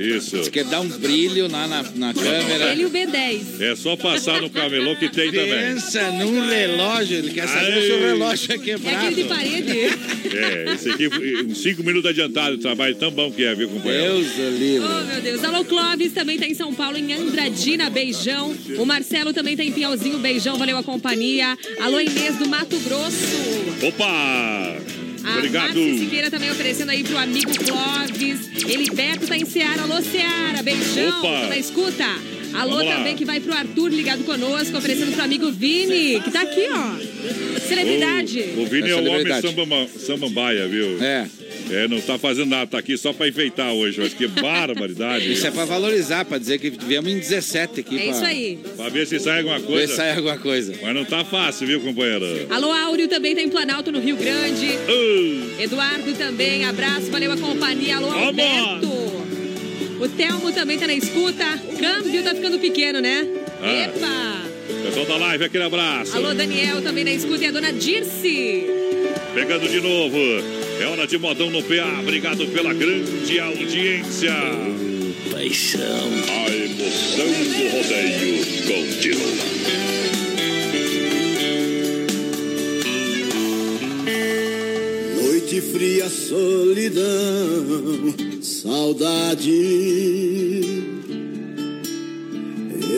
Isso. Diz que dá um brilho lá na, na câmera. Ele e o B10. É só passar no camelô que tem também. Pensa num relógio, ele quer saber Ai. se o relógio é É quebrado. aquele de parede. É, esse aqui, uns 5 minutos adiantado, o trabalho tão bom que é, viu, companheiro? Deus do livre. Oh, meu Deus. Alô, Clóvis também tá em São Paulo, em Andradina, beijão. O Marcelo também tá em Pinhalzinho, beijão, valeu a companhia. Alô, Inês do Mato Grosso. Opa! A Obrigado. Márcia Siqueira também oferecendo aí pro amigo Clóvis. Eliberto tá em Seara. Alô, Seara, beijão. Opa. Tá na escuta? Alô Vamos lá. também que vai pro Arthur ligado conosco, oferecendo pro amigo Vini, que tá aqui, ó. Celebridade. O, o Vini É é, o homem samba, samambaia, viu? É. É, não tá fazendo nada, tá aqui só pra enfeitar hoje, mas que barbaridade. Isso é pra valorizar, pra dizer que viemos em 17 aqui. É pra, isso aí. Pra ver se sai alguma Ver coisa. se sai alguma coisa. Mas não tá fácil, viu, companheiro? Alô, Áureo também tá em Planalto, no Rio Grande. Uh, Eduardo também, abraço, valeu a companhia. Alô, Vamos. Alberto. O Telmo também tá na escuta. Câmbio tá ficando pequeno, né? Ah. Epa! pessoal da live, aquele abraço. Alô, Daniel também na escuta e a dona Dirce. Pegando de novo. É hora de modão no PA. Obrigado pela grande audiência. Paixão. A emoção do rodeio continua. Noite fria, solidão, saudade.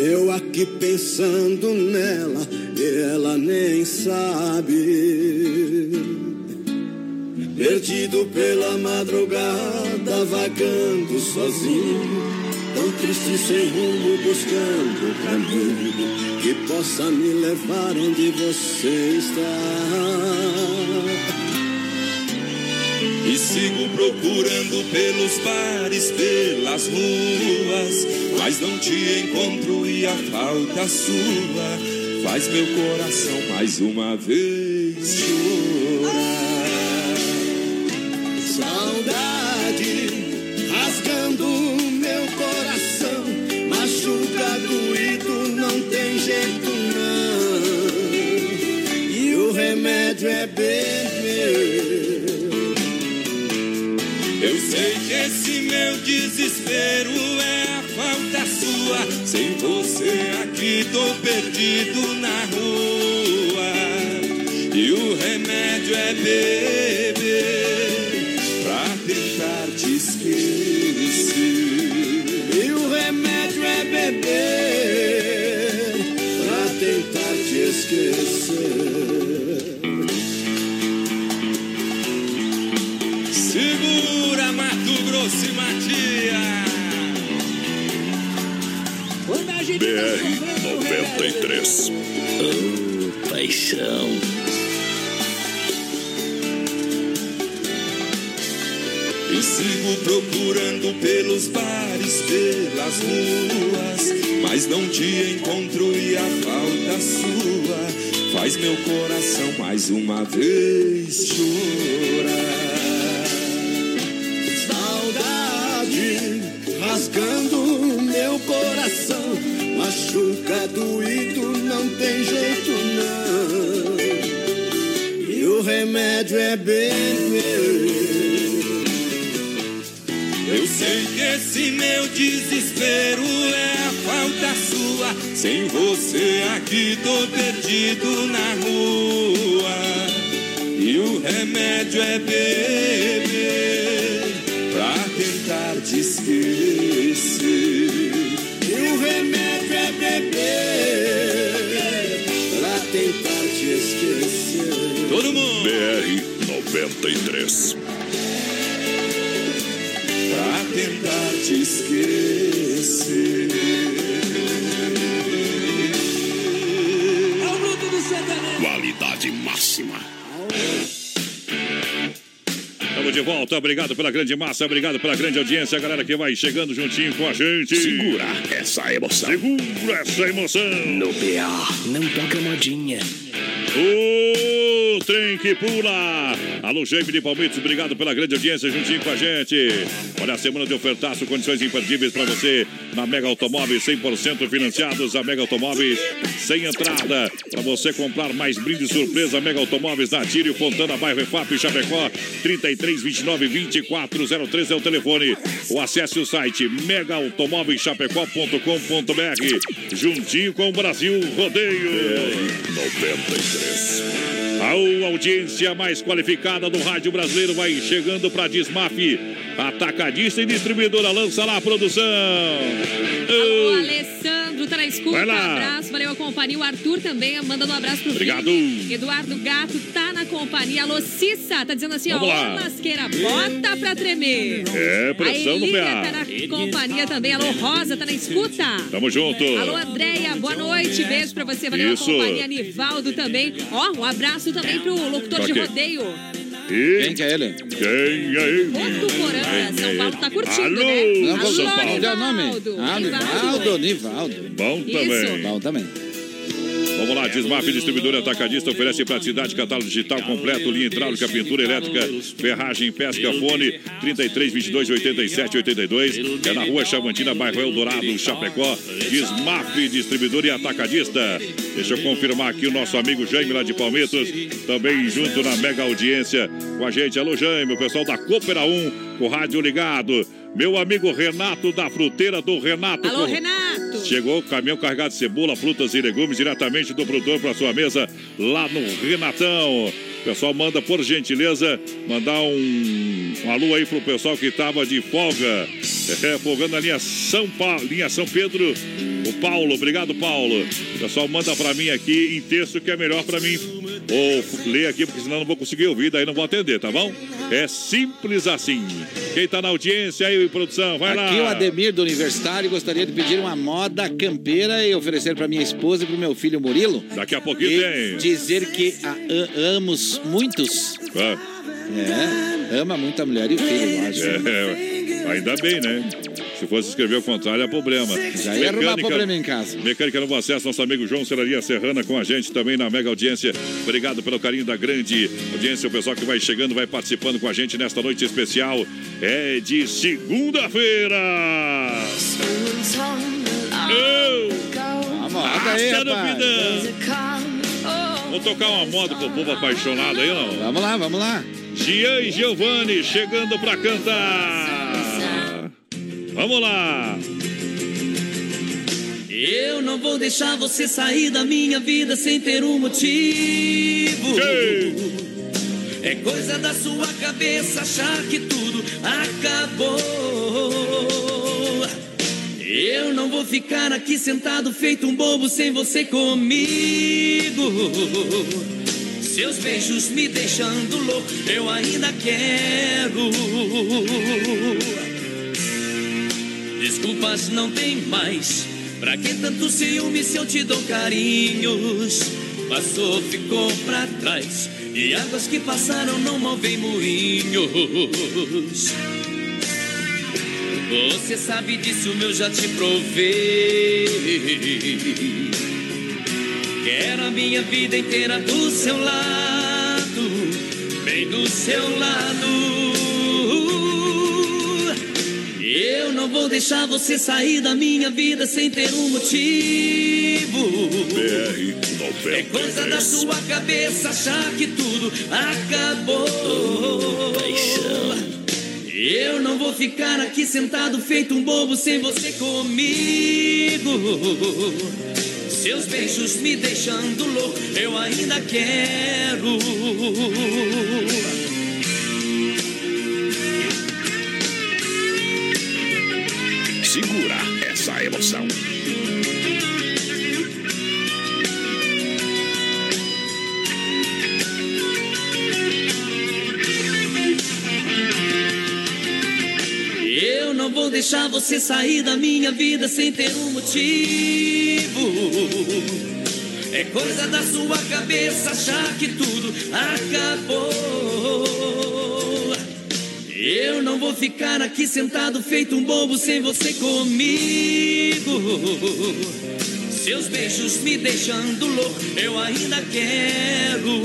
Eu aqui pensando nela, e ela nem sabe. Perdido pela madrugada, vagando sozinho, tão triste sem rumo, buscando o caminho que possa me levar onde você está. E sigo procurando pelos bares, pelas ruas, mas não te encontro e a falta sua faz meu coração mais uma vez chorar. Saudade rasgando meu coração, machuca doído, não tem jeito não. E o remédio é beber. Eu sei que esse meu desespero é a falta sua. Sem você aqui tô perdido na rua. E o remédio é beber esquecer. Segura Mato Grosso e Matias. BR 93. Oh, paixão. E sigo procurando pelos bares, pelas ruas, mas não te encontro e a falta sua faz meu coração mais uma vez chorar. Saudade rasgando meu coração, machuca doído, não tem jeito não. E remédio é beber. Eu sei que esse meu desespero Sem você aqui tô perdido na rua. E o remédio é beber pra tentar te esquecer. E o remédio é beber pra tentar te esquecer. Todo mundo! BR 93. Pra tentar te esquecer. Qualidade máxima. Estamos de volta, obrigado pela grande massa, obrigado pela grande audiência, a galera que vai chegando juntinho com a gente. Segura essa emoção. Segura essa emoção. No PA, não toca modinha. O trem que pula. Alô, Jaime de Palmitos, obrigado pela grande audiência juntinho com a gente. Olha a semana de ofertaço, condições imperdíveis para você na Mega Automóveis 100% financiados. A Mega Automóveis sem entrada. Para você comprar mais brinde surpresa, Mega Automóveis na Tírio, Fontana, Bairro EFAP, Chapecó, 33 29 2403 é o telefone. Ou acesse o site megaautomóveischapecó.com.br. Juntinho com o Brasil Rodeio. 93. A audiência mais qualificada do rádio brasileiro vai chegando para Desmaf, atacadista e distribuidora. Lança lá a produção. Alô, Alessandro, tá na escuta. Lá. Abraço, valeu a companhia. O Arthur também, mandando um abraço pro Obrigado. Vini. Eduardo Gato tá companhia. Alô, Cissa, tá dizendo assim, Vamos ó, lá. bota pra tremer. É, pressão a no PA. tá na companhia também. Alô, Rosa, tá na escuta. Tamo junto. Alô, Andréia, boa noite. Beijo pra você. Valeu Isso. a companhia. Nivaldo também. Ó, um abraço também pro locutor de Ok. rodeio. E... Quem que é ele? Quem é ele? Votuporanga, São Paulo tá curtindo, Alô, né? Não, Alô, São Paulo. Qual é o nome? Nivaldo. Ah, Nivaldo, Nivaldo. Bom Isso. também. Bom também. Vamos lá, Desmaf Distribuidor e Atacadista oferece praticidade, catálogo digital completo, linha hidráulica, pintura elétrica, ferragem, pesca, fone, 33, 22, 87, 82. É na rua Chavantina, bairro Eldorado, Chapecó. Desmaf Distribuidor e Atacadista. Deixa eu confirmar aqui o nosso amigo Jaime lá de Palmitos, também junto na mega audiência com a gente. Alô, Jaime, o pessoal da Coopera 1, com o rádio ligado. Meu amigo Renato da Fruteira do Renato. Alô, com- Renato. Chegou o caminhão carregado de cebola, frutas e legumes diretamente do produtor para sua mesa lá no Renatão. O pessoal manda, por gentileza, mandar um, um alô aí pro pessoal que tava de folga. É, folgando na linha São, pa... linha São Pedro. O Paulo, obrigado, Paulo. O pessoal manda para mim aqui em texto que é melhor para mim. Ou ler aqui, porque senão não vou conseguir ouvir, daí não vou atender, tá bom? É simples assim. Quem tá na audiência aí, produção, vai lá. Aqui o Ademir do Universitário gostaria de pedir uma moda campeira e oferecer para minha esposa e para o meu filho Murilo. Daqui a pouquinho e tem. dizer que a a- amos muitos. Ah. É, ama muito a mulher e o filho, eu acho. É, ainda bem, né? Se fosse escrever o contrário, é problema. Já ia arrumar problema em casa. Mecânica Novo Acesso, nosso amigo João Serraria Serrana com a gente também na mega audiência. Obrigado pelo carinho da grande audiência, o pessoal que vai chegando, vai participando com a gente nesta noite especial. É de segunda-feira. A moda aí, rapaz. Vou tocar uma moda pro povo apaixonado aí, não? Vamos lá, vamos lá. Gian e Giovanni chegando pra cantar. Vamos lá. Eu não vou deixar você sair da minha vida sem ter um motivo. É coisa da sua cabeça achar que tudo acabou. Eu não vou ficar aqui sentado feito um bobo sem você comigo. Seus beijos me deixando louco, eu ainda quero. Desculpas não tem mais. Pra que tanto ciúme se eu te dou carinhos? Passou, ficou pra trás. E águas que passaram não movem moinhos. Você sabe disso, eu já te provei. Quero a minha vida inteira do seu lado, bem do seu lado. Eu não vou deixar você sair da minha vida sem ter um motivo. É coisa da 93. sua cabeça achar que tudo acabou. Eu não vou ficar aqui sentado feito um bobo sem você comigo. Seus beijos me deixando louco, eu ainda quero. Segura essa emoção. Deixar você sair da minha vida sem ter um motivo. É coisa da sua cabeça achar que tudo acabou. Eu não vou ficar aqui sentado feito um bobo sem você comigo. Seus beijos me deixando louco, eu ainda quero.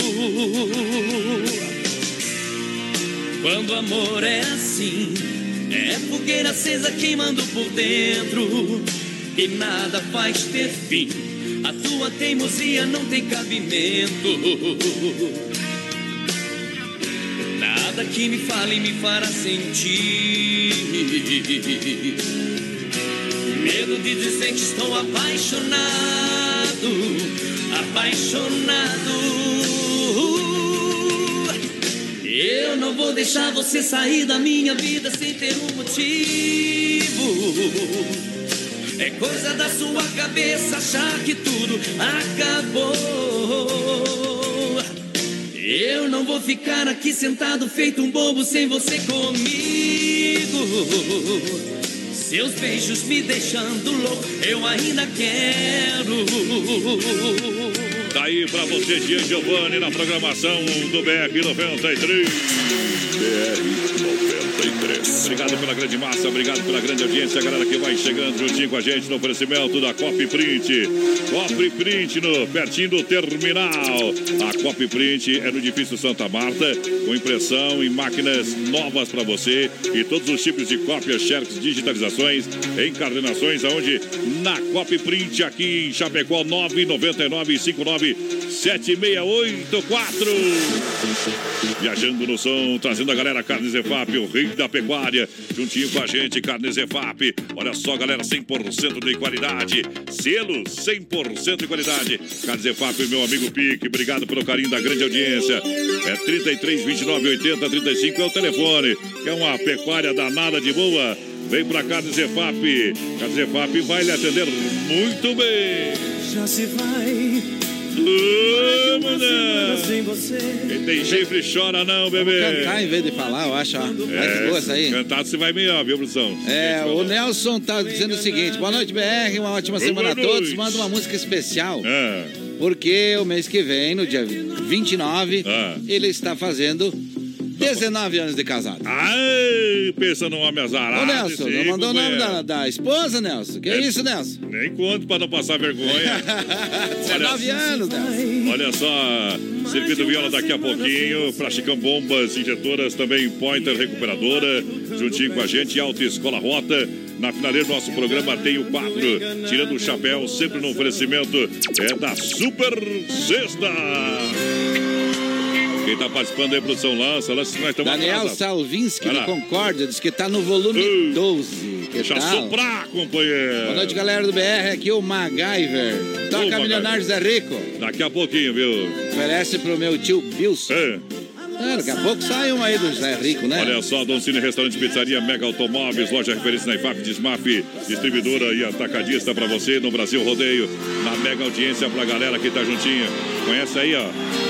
Quando amor é assim, é fogueira acesa queimando por dentro. E nada faz ter fim, a tua teimosia não tem cabimento. Nada que me fale me fará sentir. Medo de dizer que estou apaixonado, apaixonado. Eu não vou deixar você sair da minha vida sem ter um motivo. É coisa da sua cabeça achar que tudo acabou. Eu não vou ficar aqui sentado feito um bobo sem você comigo. Seus beijos me deixando louco, eu ainda quero. Tá aí pra você, Gian Giovanni, na programação do BR 93. BR 93. Obrigado pela grande massa, obrigado pela grande audiência, a galera que vai chegando juntinho com a gente no oferecimento da Copy Print. Copy Print no pertinho do terminal. A Copy Print é no edifício Santa Marta, com impressão em máquinas novas para você e todos os tipos de cópias, xerox, digitalizações, encarnações, aonde na Copy Print aqui em Chapecó 999 59 7684. Viajando no som, trazendo a galera Carnes EFAP, o rei da pecuária, juntinho com a gente, Carnes EFAP. Olha só, galera, 100% de qualidade. Selo 100% de qualidade. Carnes EFAP, meu amigo Pique, obrigado pelo carinho da grande audiência. É 33 29 80 35 é o telefone. É uma pecuária danada de boa. Vem pra Carnes EFAP. Carnes EFAP vai lhe atender muito bem. Já se vai. Vamos. Quem tem chifre chora não, bebê. Cantar em vez de falar, eu acho, ó. Olha que boa essa aí. Cantado você vai melhor, viu, produção? É, o Nelson tá dizendo o seguinte: boa noite, BR, uma ótima Boa semana a noite. todos. Manda uma música especial. É. Porque o mês que vem, no dia 29, ele está fazendo 19 anos de casado. Ai, pensa num homem azarado. Ô, Nelson, não mandou o nome da, da esposa, Nelson? Que é isso, Nelson? Nem conto pra não passar vergonha. 19 anos, Nelson. Olha só, Circuito Viola daqui a pouquinho, Plasticão Bombas Injetoras, também Pointer Recuperadora, juntinho com a gente, Alta Escola Rota. Na finaleira do nosso programa tem o quadro Tirando o Chapéu, sempre no oferecimento é da Super Sexta. Quem tá participando aí, produção, lança, lança, nós estamos Daniel atrasados. Salvinski, do. Concórdia, diz que tá no volume 12. Que Deixa tal? soprar, companheiro. Boa noite, galera do BR. Aqui o MacGyver. Toca. Milionários é Rico. Daqui a pouquinho, viu? Oferece pro meu tio Bilson. É. É, daqui a pouco sai um aí do Zé Rico, né? Olha só, Don Cine Restaurante Pizzaria Mega Automóveis, loja referência na IFAP, Desmaf, distribuidora e atacadista pra você no Brasil Rodeio, na mega audiência pra galera que tá juntinha. Conhece aí, ó,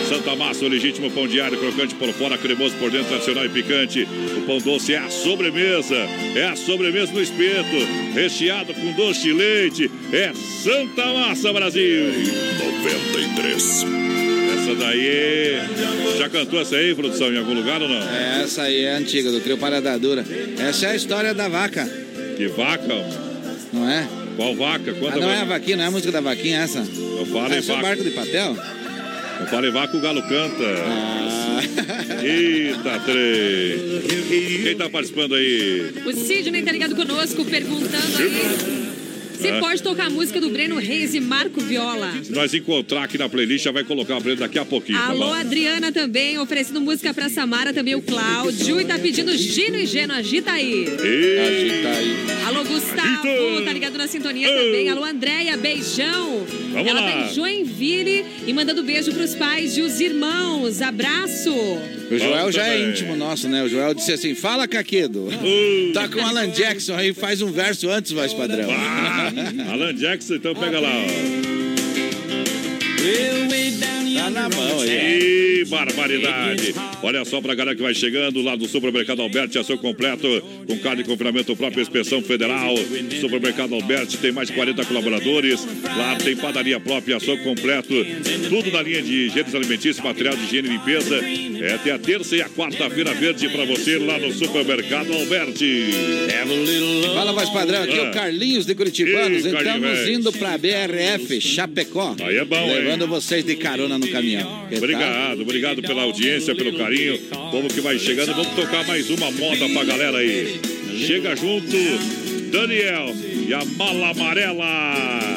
Santa Massa, o legítimo pão diário, crocante por fora, cremoso por dentro, tradicional e picante. O pão doce é a sobremesa, é a sobremesa no espeto, recheado com doce de leite, é Santa Massa Brasil. 93. Essa daí, já cantou essa aí, produção, em algum lugar ou não? É, Essa aí é antiga, do trio Parada Dura. Essa é a história da vaca. Que vaca? Não é? Qual vaca? Ah, Quanta não é a vaca? vaquinha, não é a música da vaquinha essa? Eu falo em Essa é o vaca. barco de papel? O Parivaco o Galo canta. Eita, três. Quem tá participando aí? O Sidney tá ligado conosco, perguntando aí se É. pode tocar a música do Breno Reis e Marco Viola. Se nós encontrar aqui na playlist, já vai colocar pra ele daqui a pouquinho, tá Alô, bom? Adriana também, oferecendo música pra Samara, também o Cláudio. E tá pedindo Gino e Geno, agita aí. Agita aí. Alô, Gustavo, tá ligado na sintonia também. Alô, Andréia, beijão. Vamos Ela lá. tá em Joinville e mandando beijo pros pais e os irmãos. Abraço. O Joel já é íntimo nosso, né? O Joel disse assim: fala, Caquedo. Tá com o Alan Jackson aí, faz um verso antes, voz padrão. Ah, Alan Jackson, então pega lá, ó. Tá na mão aí. Barbaridade. Olha só pra galera que vai chegando lá do Supermercado Alberti, ação completo, com carne de confinamento própria inspeção federal. Supermercado Alberti tem mais de 40 colaboradores. Lá tem padaria própria, ação completo. Tudo na linha de higiene alimentícios, material de higiene e limpeza. É, tem a terça e a quarta-feira verde pra você lá no Supermercado Alberti. Fala, voz padrão, aqui é Ah. o Carlinhos de Curitibanos. Ei, Estamos velho. indo pra BRF Chapecó. Aí é bom, hein? Levando vocês de carona no caminhão. Que Obrigado, obrigado pela audiência, pelo carinho. Povo que vai chegando, vamos tocar mais uma moda pra galera aí. Chega junto, Daniel e a mala amarela.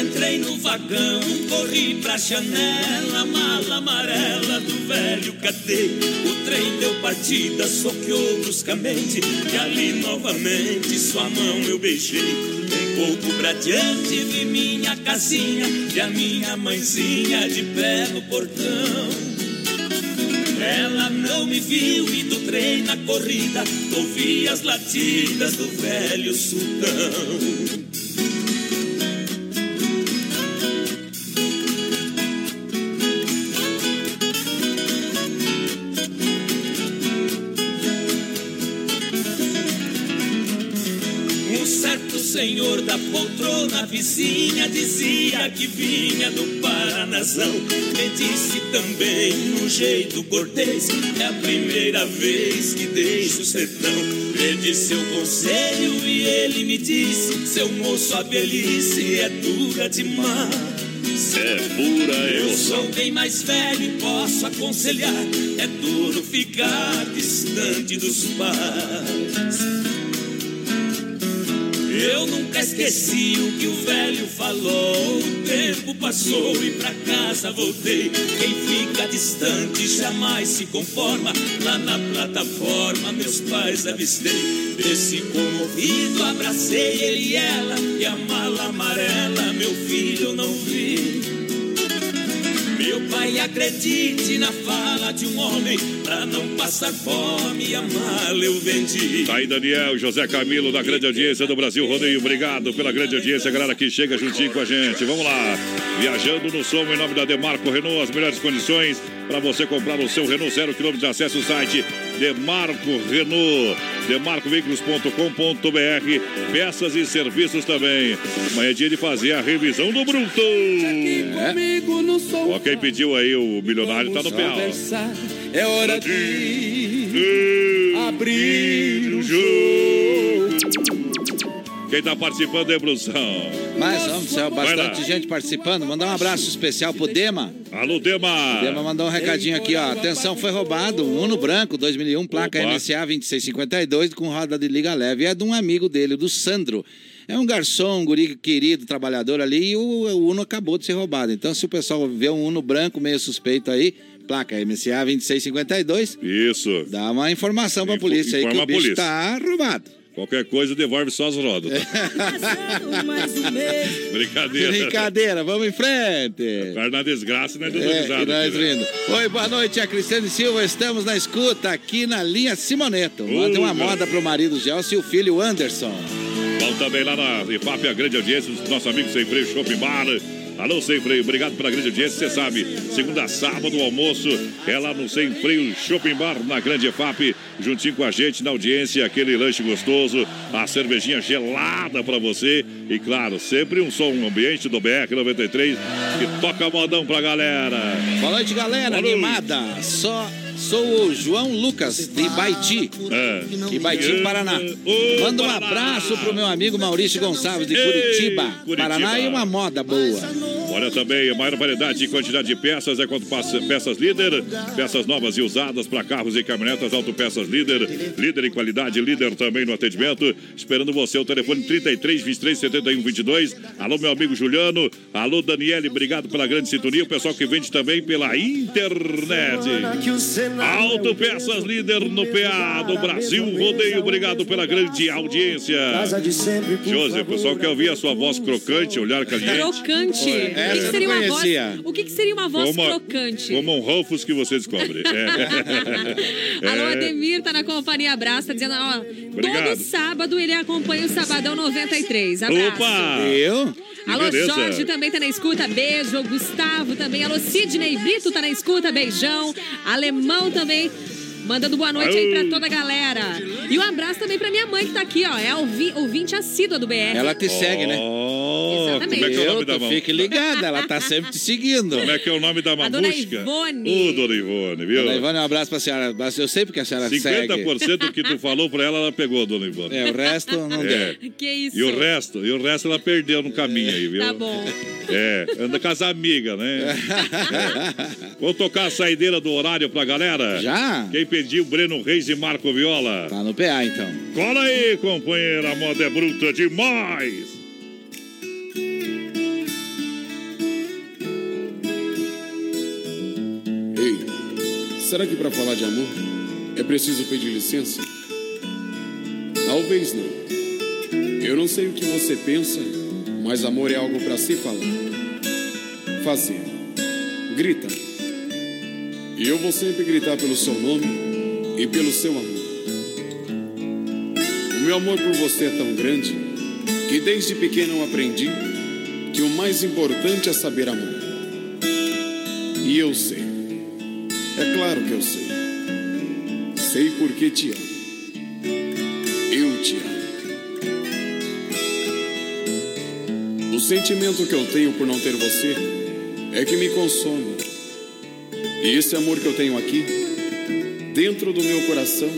Entrei no vagão, corri pra janela, mala amarela do velho catei. O trem deu partida, soqueou bruscamente, e ali novamente sua mão eu beijei. Um pouco pra diante vi minha casinha e a minha mãezinha de pé no portão. Ela não me viu e do trem na corrida ouvi as latidas do velho sultão. Senhor da poltrona vizinha dizia que vinha do Paranazão. Me disse também, num jeito cortês, é a primeira vez que deixo o sertão. Pedi seu conselho e ele me disse: Seu moço, a velhice é dura demais. É pura Eu sou bem mais velho e posso aconselhar. É duro ficar distante dos pais. Eu nunca esqueci o que o velho falou. O tempo passou e pra casa voltei. Quem fica distante jamais se conforma. Lá na plataforma, meus pais avistei. Desci comovido, abracei ele e ela. E a mala amarela, meu filho, não vi. Meu pai, acredite na fala de um homem. Pra não passar fome, a mala eu vendi. Tá aí, Daniel, José Camilo, da grande audiência do Brasil Rodeio. Obrigado pela grande audiência, galera que chega juntinho com a gente. Vamos lá. Viajando no som em nome da Demarco Renault, as melhores condições para você comprar o seu Renault zero quilômetro. Acesse o site Demarco Renault, demarcoveículos.com.br. Peças e serviços também. Amanhã é dia de fazer a revisão do Bruto. Som. Ó, quem pediu aí o milionário tá no pé. É hora de abrir o jogo. Quem tá participando é Brusão. Mas, vamos céu, bastante gente participando. Mandar um abraço especial pro Dema. Alô, Dema. Dema mandou um recadinho aqui, ó. Atenção, foi roubado um Uno branco 2001, placa Opa. MSA 2652, com roda de liga leve. É de um amigo dele, do Sandro. É um garçom, um guri querido, trabalhador ali, e o, o Uno acabou de ser roubado. Então, se o pessoal vê um Uno branco meio suspeito aí, placa MSA 2652, Isso. dá uma informação pra polícia aí que o bicho polícia. tá roubado. Qualquer coisa, devolve só as rodas. Brincadeira. Brincadeira, vamos em frente. Vai na desgraça, né? É, risada nós né? rindo. Oi, boa noite, a Cristiane Silva. Estamos na escuta aqui na linha Simoneto. Manda uma moda pro marido Gelson e o filho Anderson. Bom também lá na IFAP, a grande audiência dos nossos amigos Sem Freio Shopping Bar. Alô, Sem Freio, obrigado pela grande audiência. Você sabe, segunda a sábado, o almoço é lá no Sem Freio Shopping Bar, na grande EFAP, juntinho com a gente na audiência, aquele lanche gostoso, a cervejinha gelada pra você. E claro, sempre um som ambiente do BR-93 que toca modão pra galera. Boa noite, galera. Boa noite. Animada. Só sou o João Lucas, de Baiti. É. Ibaiti, Paraná. Manda um abraço pro meu amigo Maurício Gonçalves, de Ei, Curitiba, Curitiba. Paraná, e uma moda boa. Olha também, a maior variedade e quantidade de peças é quanto passa- peças líder, peças novas e usadas para carros e caminhonetas, autopeças líder, líder em qualidade, líder também no atendimento. Esperando você, o telefone 33 23 71 22. Alô, meu amigo Juliano. Alô, Daniele, obrigado pela grande sintonia. O pessoal que vende também pela internet. Autopeças líder no PA do Brasil Rodeio. Obrigado pela grande audiência. José, o pessoal quer ouvir a sua voz crocante, olhar caliente. Crocante. Oi. o que, eu seria uma voz? O que, que seria uma voz Como- crocante? Como um Rufus que você descobre. É. Alô, É. Ademir tá na companhia Abraço, tá dizendo, ó, Obrigado. todo sábado ele acompanha o Sabadão 93. Abraço. Opa! Eu? Alô, beleza. Jorge também tá na escuta, beijo. O Gustavo também. Alô, Sidney Brito tá na escuta, beijão. Alemão também. Mandando boa noite aí pra toda a galera. E um abraço também pra minha mãe que tá aqui, ó. É ouvi- ouvinte assídua do BR. Ela te segue, né? Oh, Exatamente. como é que é o nome da mão? fique ligada, ela tá sempre te seguindo. Como é que é o nome da A dona? Ivone. Ô, dona Ivone, viu? Dona Ivone, um abraço pra senhora. Eu sei porque a senhora segue. 50% do que tu falou pra ela, ela pegou, dona Ivone. É, o resto não É. deu. Que isso? E o resto, e o resto ela perdeu no caminho aí, viu? Tá bom. É, anda com as amigas, né? É. Vou tocar a saideira do horário pra galera. Já? Quem pediu, Breno Reis e Marco Viola. Tá no PA, então. Cola aí, companheira, a moda é bruta demais. Ei, será que para falar de amor é preciso pedir licença? Talvez não. Eu não sei o que você pensa, mas amor é algo para se falar. Fazer. Grita. E eu vou sempre gritar pelo seu nome e pelo seu amor. O meu amor por você é tão grande que desde pequeno eu aprendi que o mais importante é saber amar. E eu sei. É claro que eu sei. Sei porque te amo. Eu te amo. O sentimento que eu tenho por não ter você é que me consome. E esse amor que eu tenho aqui, dentro do meu coração,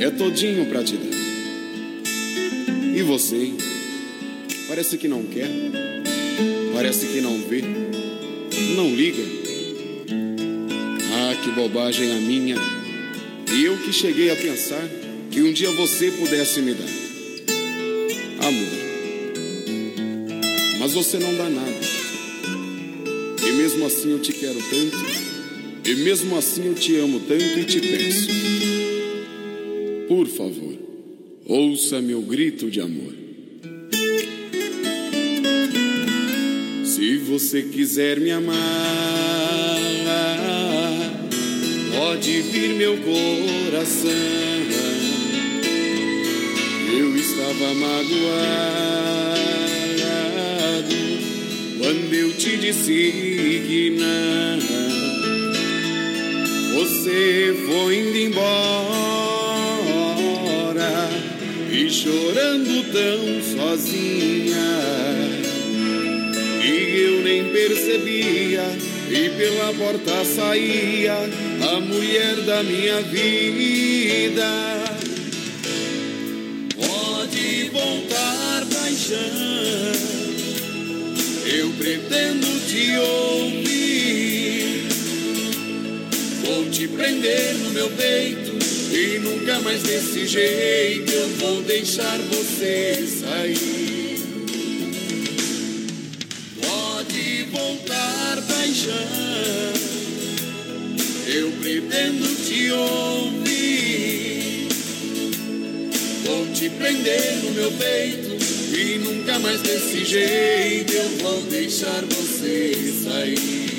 é todinho pra te dar. E você? Parece que não quer, parece que não vê, não liga. Que bobagem a minha. E eu que cheguei a pensar que um dia você pudesse me dar. Amor. Mas você não dá nada. E mesmo assim eu te quero tanto. E mesmo assim eu te amo tanto e te peço. Por favor, ouça meu grito de amor. Se você quiser me amar, pode vir meu coração. Eu estava magoado quando eu te disse que não. Você foi indo embora e chorando tão sozinha. E eu nem percebia, e pela porta saía a mulher da minha vida. Pode voltar, paixão, eu pretendo te ouvir. Vou te prender no meu peito e nunca mais desse jeito eu vou deixar você sair. Eu pretendo te ouvir. Vou te prender no meu peito e nunca mais desse jeito eu vou deixar você sair.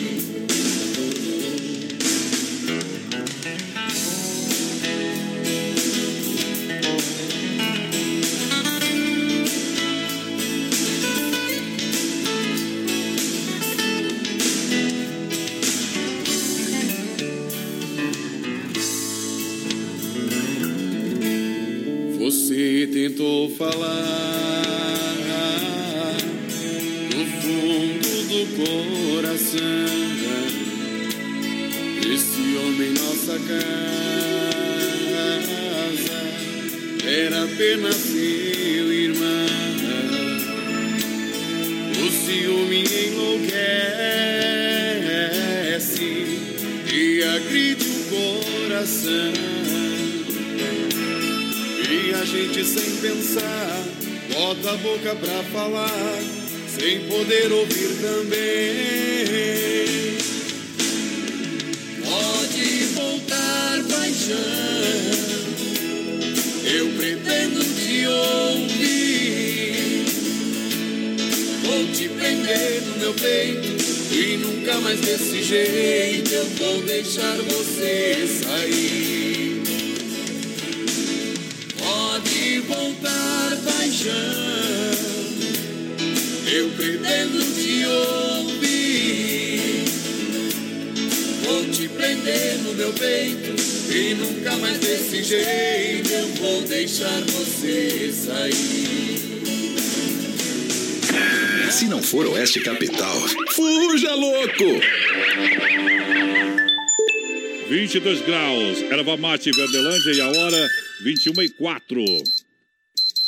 Verdelândia e a hora 21 e 4.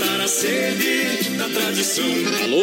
Matar a sede da tradição. Alô,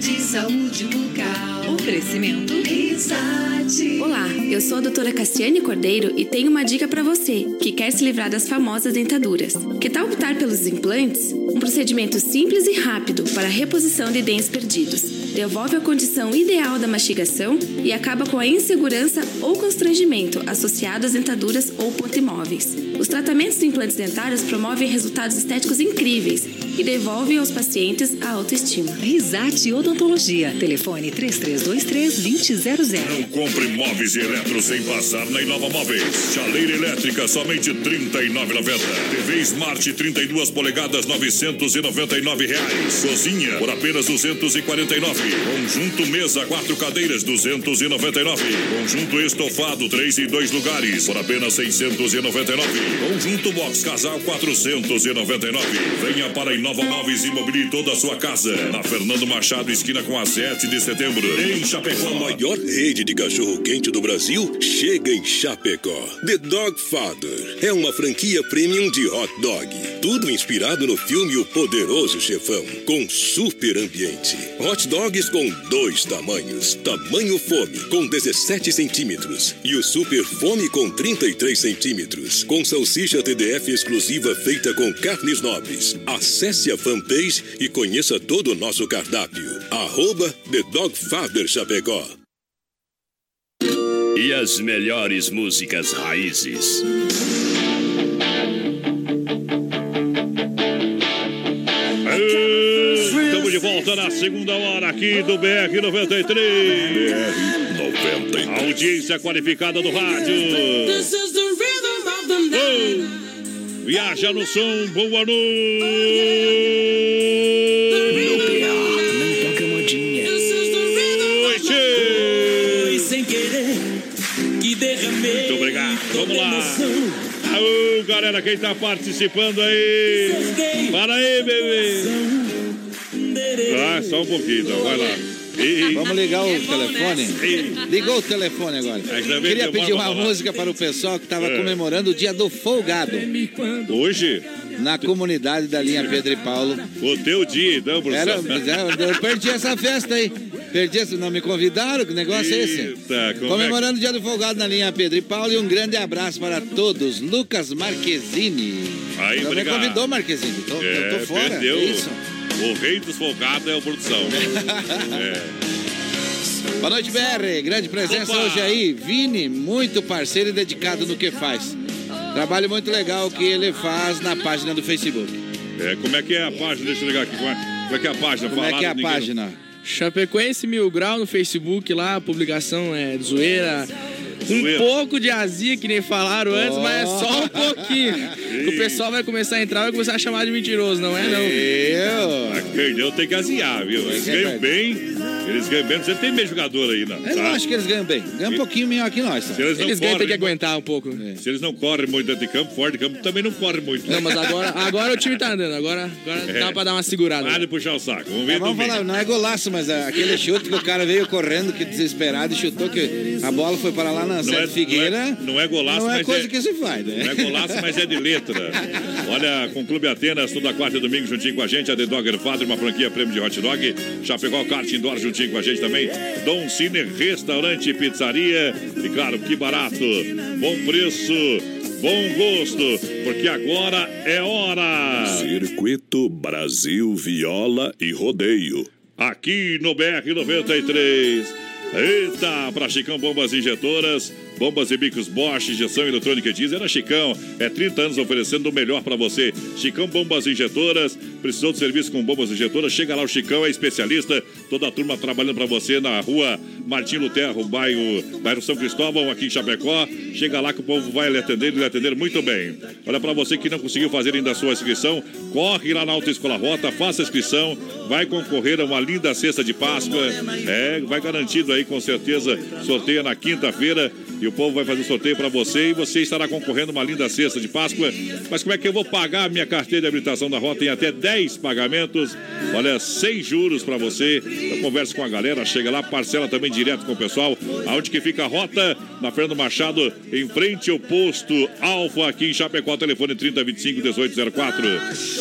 De saúde bucal. Oferecimento Risate. Olá, eu sou a doutora Cassiane Cordeiro e tenho uma dica para você que quer se livrar das famosas dentaduras. Que tal optar pelos implantes? Um procedimento simples e rápido para a reposição de dentes perdidos. Devolve a condição ideal da mastigação e acaba com a insegurança ou constrangimento associado às dentaduras ou pontimóveis. Os tratamentos de implantes dentários promovem resultados estéticos incríveis e devolvem aos pacientes a autoestima. Risate Odontologia. Telefone 3323-2000. Não compre móveis e eletros sem passar na Inova Móveis. Chaleira elétrica somente R$ 39,90. TV Smart 32 polegadas 999 reais. Cozinha por apenas 249. Conjunto mesa quatro cadeiras 299. Conjunto estofado 3 e 2 lugares por apenas 699. Conjunto box casal 499. Venha para Inova Móveis e mobile toda a sua casa. Na Fernando Machado esquina com a 7 de setembro em Chapecó. A maior rede de cachorro-quente do Brasil chega em Chapecó. The Dog Father é uma franquia premium de hot dog. Tudo inspirado no filme O Poderoso Chefão, com super ambiente. Hot com dois tamanhos. Tamanho fome, com 17 centímetros. E o super fome com 33 centímetros. Com salsicha TDF exclusiva feita com carnes nobres. Acesse a fanpage e conheça todo o nosso cardápio. Arroba The Dog Father Chapecó. E as melhores músicas raízes. Volta na segunda hora aqui do BR 93. BR 93. Audiência qualificada do rádio. This is the rhythm of the night. Viaja no som, boa noite! No PA, não toca modinha. Foi sem querer que derramei. Muito obrigado, vamos lá. Aô, galera, quem tá participando aí? Para aí, bebê. Ah, só um pouquinho, então, vai lá. E- Vamos ligar o telefone? Ligou o telefone agora. Que Queria pedir uma música para o pessoal que estava É. comemorando o dia do folgado. Hoje? Na comunidade da linha Pedro e Paulo. O teu dia, então, Era, professor. eu perdi essa festa aí. Perdi essa, não me convidaram, que negócio é esse? Eita, é Comemorando o dia do folgado na linha Pedro e Paulo e um grande abraço para todos. Lucas Marquezine. Aí, não me obrigado. convidou, Marquezine. Tô, É, eu tô fora. perdeu. é isso. O rei dos folgados é o produção. é. Boa noite, BR. Grande presença Opa! hoje aí. Vini, muito parceiro e dedicado no que faz. Trabalho muito legal que ele faz na página do Facebook. É, como é que é a página? Deixa eu ligar aqui. Como é, como é que é a página? Como é que é a ninguém- página? Chapecoense Mil Grau no Facebook lá, a publicação é de zoeira. Um pouco de azia, que nem falaram antes, mas é só um pouquinho. O pessoal vai começar a entrar e vai começar a chamar de mentiroso, não é não? Eu? Ah, Perdeu, tem que aziar, viu? Eles É ganham bem, eles ganham bem. Você tem meio jogador aí, não. Eu não tá? acho que eles ganham bem. Ganham um pouquinho melhor que nós. Se eles não Eles ganham, tem que correm, aguentar um pouco. se eles não correm muito dentro de campo, fora de campo também não corre muito. Não, mas agora, agora o time tá andando, agora, agora É. dá pra dar uma segurada. Para de puxar o saco. Vamos ver É, vamos falar, não é golaço, mas é aquele chute que o cara veio correndo, que desesperado, e chutou que a bola foi para lá na Não Sete é, Figueira. não é, não é golaço, Não é mas coisa é, que se faz, né? Não é golaço, mas é de letra. Olha, com o Clube Atenas, toda quarta e domingo juntinho com a gente. A The Dogger Father, uma franquia prêmio de hot dog. Chapecó Kart Indoor juntinho com a gente também. Dom Cine Restaurante e Pizzaria. E claro, que barato. Bom preço, bom gosto. Porque agora é hora. Circuito Brasil Viola e Rodeio. Aqui no BR 93. Eita, para Chicão Bombas Injetoras, bombas e bicos Bosch, injeção eletrônica e diesel. Era Chicão, é 30 anos oferecendo o melhor para você. Chicão Bombas Injetoras, precisou de serviço com bombas injetoras? Chega lá, o Chicão é especialista. Toda a turma trabalhando para você na rua Martim Lutero, bairro, bairro São Cristóvão, aqui em Chapecó. Chega lá que o povo vai lhe atender e lhe atender muito bem. Olha, para você que não conseguiu fazer ainda a sua inscrição, corre lá na Autoescola Rota, faça a inscrição, vai concorrer a uma linda cesta de Páscoa. É, vai garantido aí com certeza. Sorteia na quinta-feira e o povo vai fazer o sorteio para você e você estará concorrendo a uma linda cesta de Páscoa. Mas como é que eu vou pagar a minha carteira de habilitação da Rota em até 10 pagamentos? Olha, sem juros para você. Então converse com a galera, chega lá, parcela também direto com o pessoal. Aonde que fica a Rota? Na Fernando Machado, em frente ao posto Alfa aqui em Chapecó, telefone 3025 1804.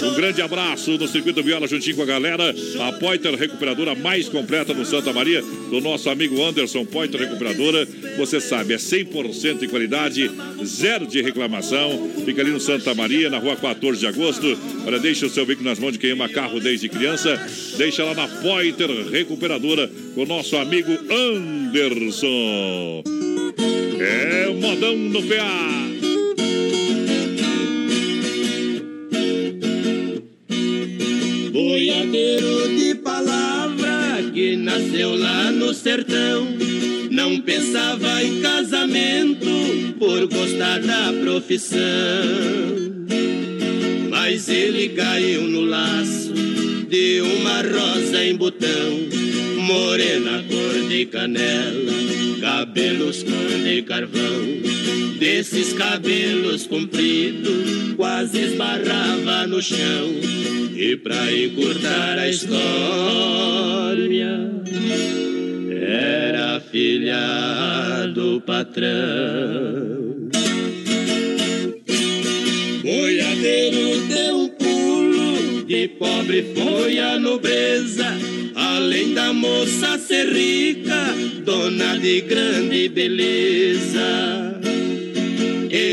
Um grande abraço no Circuito Viola juntinho com a galera. A Poiter Recuperadora mais completa no Santa Maria, do nosso amigo Anderson Poiter Recuperadora. Você sabe, é 100% de qualidade, zero de reclamação. Fica ali no Santa Maria, na rua 14 de agosto. Olha, deixa o seu veículo nas mãos de quem ama carro desde criança. Deixa lá na Poiter Recuperadora com nosso amigo Anderson. É modão no PA. Boiadeiro de palavra que nasceu lá no sertão. Não pensava em casamento por gostar da profissão. Mas ele caiu no laço de uma rosa em botão. Morena cor de canela, cabelos cor de carvão. Desses cabelos compridos, quase esbarrava no chão. E pra encurtar a história, era filha do patrão. Boiadeiro de pobre foi a nobreza. Além da moça ser rica, dona de grande beleza.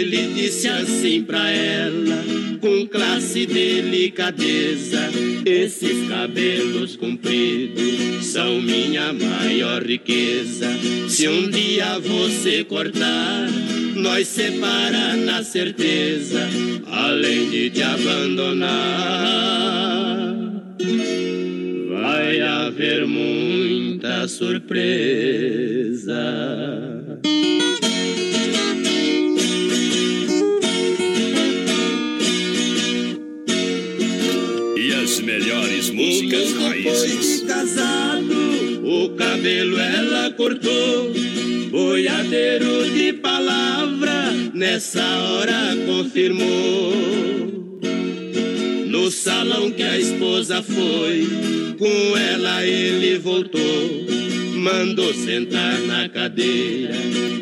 Ele disse assim pra ela, com classe e delicadeza: Esses cabelos compridos são minha maior riqueza. Se um dia você cortar, nós separa na certeza, além de te abandonar. Vai haver muita surpresa. Raízes. de casado, o cabelo ela cortou. Boiadeiro de palavra, nessa hora confirmou. No salão que a esposa foi, com ela ele voltou. Mandou sentar na cadeira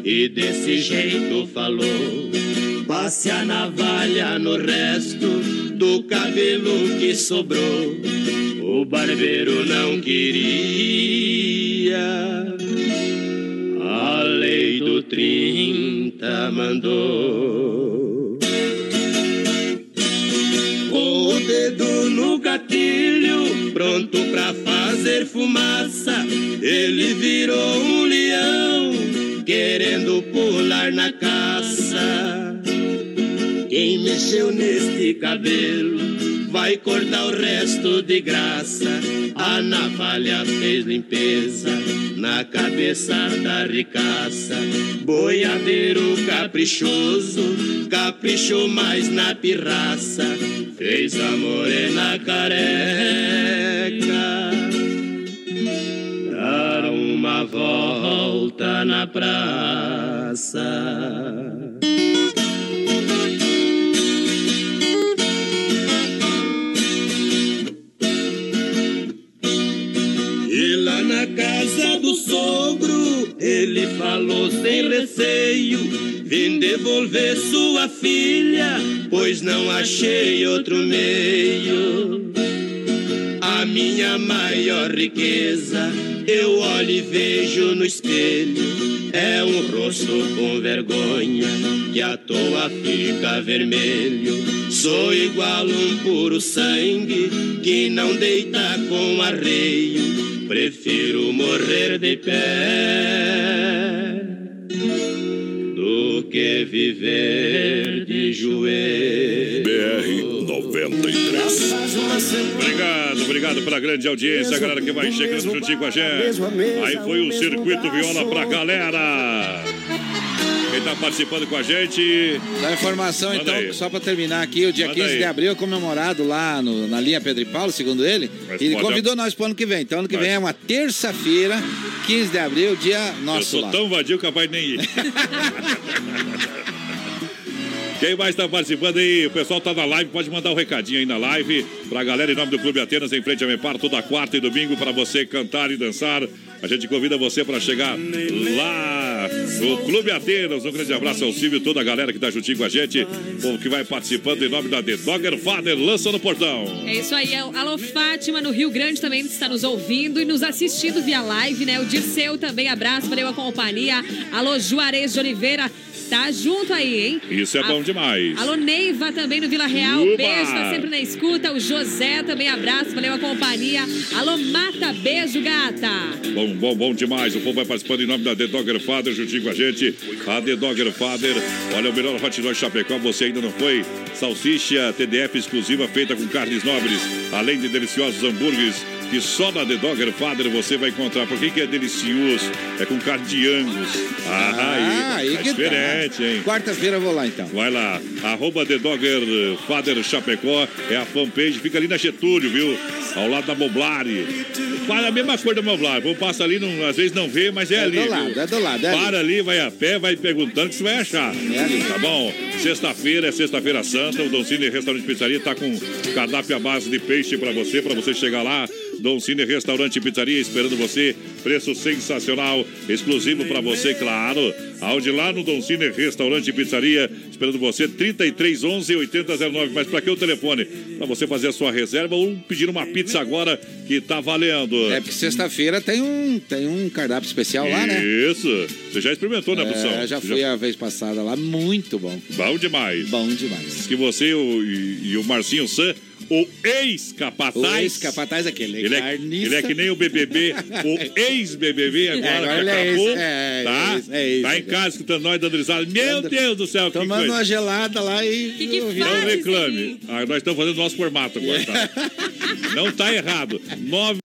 e desse jeito falou. Passe a navalha no resto do cabelo que sobrou. O barbeiro não queria. A lei do 30 mandou. O dedo no gatilho, pronto pra fazer fumaça, mexeu neste cabelo vai cortar o resto de graça. A navalha fez limpeza na cabeça da ricaça. Boiadeiro caprichoso, caprichou mais na pirraça. Fez a morena careca dar uma volta na praça. Falou sem receio: Vim devolver sua filha, pois não achei outro meio. Minha maior riqueza, eu olho e vejo no espelho. É um rosto com vergonha, que à toa fica vermelho. Sou igual um puro sangue, que não deita com arreio. Prefiro morrer de pé que viver de joelho. BR 93. Obrigado, obrigado pela grande audiência, a galera que vai chegando juntinho com a gente. Aí foi o Circuito Viola pra galera. Quem tá participando com a gente. Dá informação, Manda então, aí. só pra terminar aqui, o dia Manda 15 aí. de abril é comemorado lá no- na linha Pedro e Paulo, segundo ele. Mas ele convidou nós pro ano que vem. Então, ano que Mas- vem é uma terça-feira, 15 de abril, dia Eu nosso sou lá. tão vadio capaz de nem ir. Quem mais está participando aí? O pessoal tá na live, pode mandar um recadinho aí na live pra galera em nome do Clube Atenas, em frente a Mepar, toda quarta e domingo para você cantar e dançar. A gente convida você para chegar lá no Clube Atenas. Um grande abraço ao Silvio e toda a galera que tá juntinho com a gente, o povo que vai participando em nome da The Dogger Father, lança no portão. É isso aí. Alô, Fátima, no Rio Grande também está nos ouvindo e nos assistindo via live, né? O Dirceu também, abraço, valeu a companhia. Alô, Juarez de Oliveira, tá junto aí, hein? Isso é bom demais. Alô, Neiva também no Vila Real, Uba! beijo, tá sempre na escuta. O José também, abraço, valeu a companhia. Alô, Mata, beijo, gata. Bom, bom, bom demais. O povo vai participando em nome da The Dogger Father, juntinho com a gente. A The Dogger Father, olha o melhor hot dog Chapecó. Você ainda não foi? Salsicha TDF exclusiva feita com carnes nobres, além de deliciosos hambúrgueres. Que só na The Dogger Father você vai encontrar. Por que, que é delicioso? É com carne de angus. Ah, aí, tá que diferente, hein? Quarta-feira eu vou lá, então. Vai lá, arroba The Dogger Father Chapecó, é a fanpage, fica ali na Getúlio, viu? Ao lado da Moblari. Para a mesma cor da Moblari. Vou passar ali, não- às vezes não vê, mas é, É ali. do viu? lado, é do lado, é ali. Para ali, vai a pé, vai perguntando que você vai achar. Tá bom? Sexta-feira é Sexta-feira Santa, o Don Cine Restaurante e Pizzaria tá com cardápio à base de peixe pra você, pra você chegar lá. Dom Cine Restaurante e Pizzaria esperando você. Preço sensacional, exclusivo pra você, claro. Aonde lá no Dom Cine Restaurante e Pizzaria, esperando você, 3311 8009. Mas pra que o telefone? Pra você fazer a sua reserva ou pedir uma pizza agora que tá valendo. É porque sexta-feira tem um, tem um cardápio especial lá, né? Isso. Você já experimentou, né, produção? É, já fui a vez passada lá, muito bom. Bom demais. Bom demais. Diz que você e, e o Marcinho San, o ex-capataz. O ex-capataz aquele Ele é, carniça. ele é que nem o BBB, o ex-BBB agora, É, agora que é acabou, ex, é, tá? é ex, é ex. tá em casa escutando nós dando risada. Meu Deus do céu, que Tomando coisa. uma gelada lá e. Que que. Não reclame. Ah, nós estamos fazendo nosso formato agora, tá? Não tá errado. Nove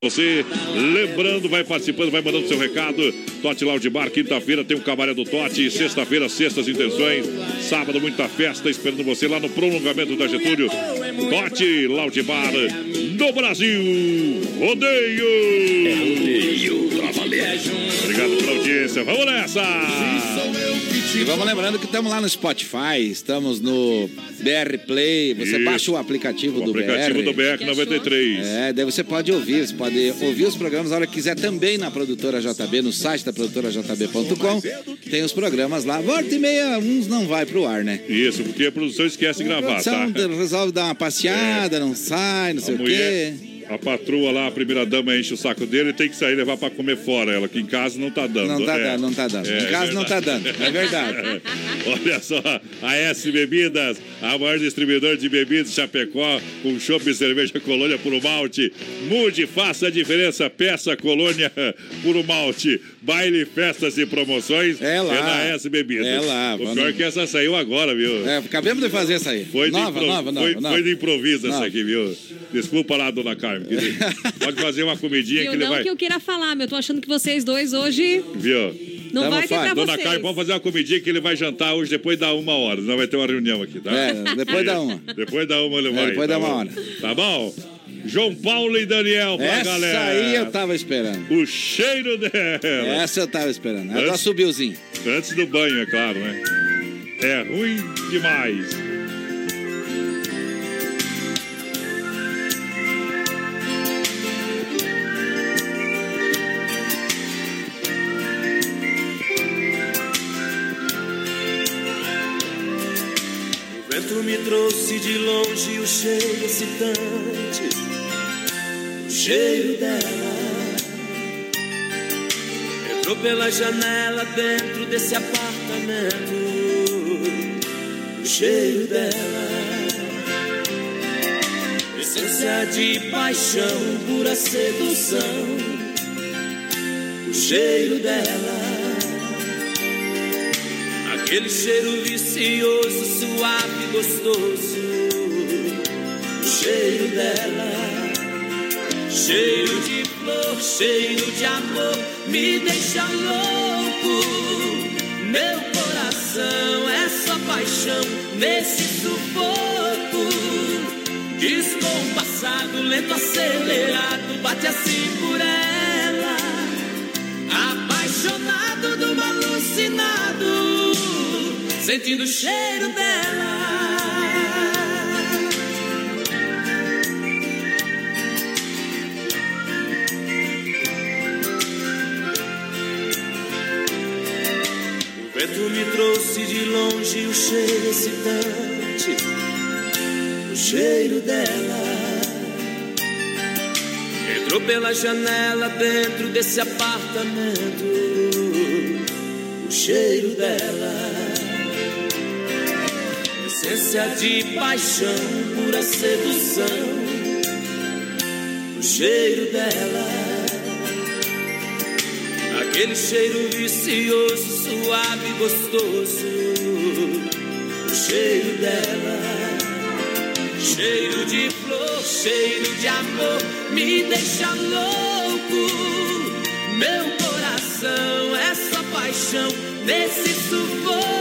Você, lembrando, vai participando, vai mandando seu recado. Tote Loud Bar, quinta-feira tem o Cabaré do Tote, sexta-feira, sextas intenções, sábado, muita festa esperando você lá no prolongamento da Getúlio. Tote Loud Bar, no Brasil, rodeio! É rodeio pra valer. Obrigado pela audiência, vamos nessa! E vamos lembrando que estamos lá no Spotify, estamos no BR Play. Você Isso. baixa o aplicativo O do aplicativo BR. do BR 93. É, daí você pode ouvir, você pode ouvir os programas a hora que quiser também na produtora JB, no site da produtora JB.com. Tem os programas lá. Volta e meia, uns não vai pro ar, né? Isso, porque a produção esquece de gravar, tá? Produção resolve dar uma passeada, não sai, não sei A o mulher, quê. A patroa lá, a primeira dama, enche o saco dele e tem que sair e levar pra comer fora ela, que em casa não tá dando. Não tá É. dando, não tá dando. É, em casa não tá dando, é verdade. Olha só, a S Bebidas, a maior distribuidor de bebidas Chapecó, com chopp e cerveja colônia puro malte. Mude, faça a diferença, peça colônia puro malte. Baile, festas e promoções é lá. na S Bebidas. É lá, O pior é que essa saiu agora, viu? É, acabamos de fazer essa aí. Foi nova, de impro- nova, nova, foi, nova. foi de improviso essa Nova. aqui, viu? Desculpa lá, dona Carmen. que- Pode fazer uma comidinha Eu que ele não vai. que eu queira falar, mas eu tô achando que vocês dois hoje Viu? Não vai ter pra Dona. Carmen, vamos fazer uma comidinha que ele vai jantar hoje depois da uma hora. Não vai ter uma reunião aqui, tá? É, depois da uma. Depois da uma ele É, vai. depois tá da uma bom? hora. Tá bom? João Paulo e Daniel pra Essa galera. aí eu tava esperando. O cheiro dela. Essa eu tava esperando. Do Antes- assobiozinho. Antes do banho, é claro, né? É ruim demais. Me trouxe de longe o cheiro excitante, o cheiro dela. Entrou pela janela dentro desse apartamento, o cheiro dela. Essência de paixão, pura sedução, o cheiro dela. Aquele cheiro vicioso, suave, gostoso. Cheiro dela. Cheiro de flor, cheiro de amor, me deixa louco. Meu coração é só paixão nesse sufoco. Descompassado, lento, acelerado, bate assim por ela. Sentindo o cheiro dela. O vento me trouxe de longe o cheiro excitante, o cheiro dela. Entrou pela janela dentro desse apartamento, o cheiro dela. Essência de paixão, pura sedução, o cheiro dela. Aquele cheiro vicioso, suave, gostoso, o cheiro dela. Cheiro de flor, cheiro de amor, me deixa louco. Meu coração é só paixão nesse sufoco.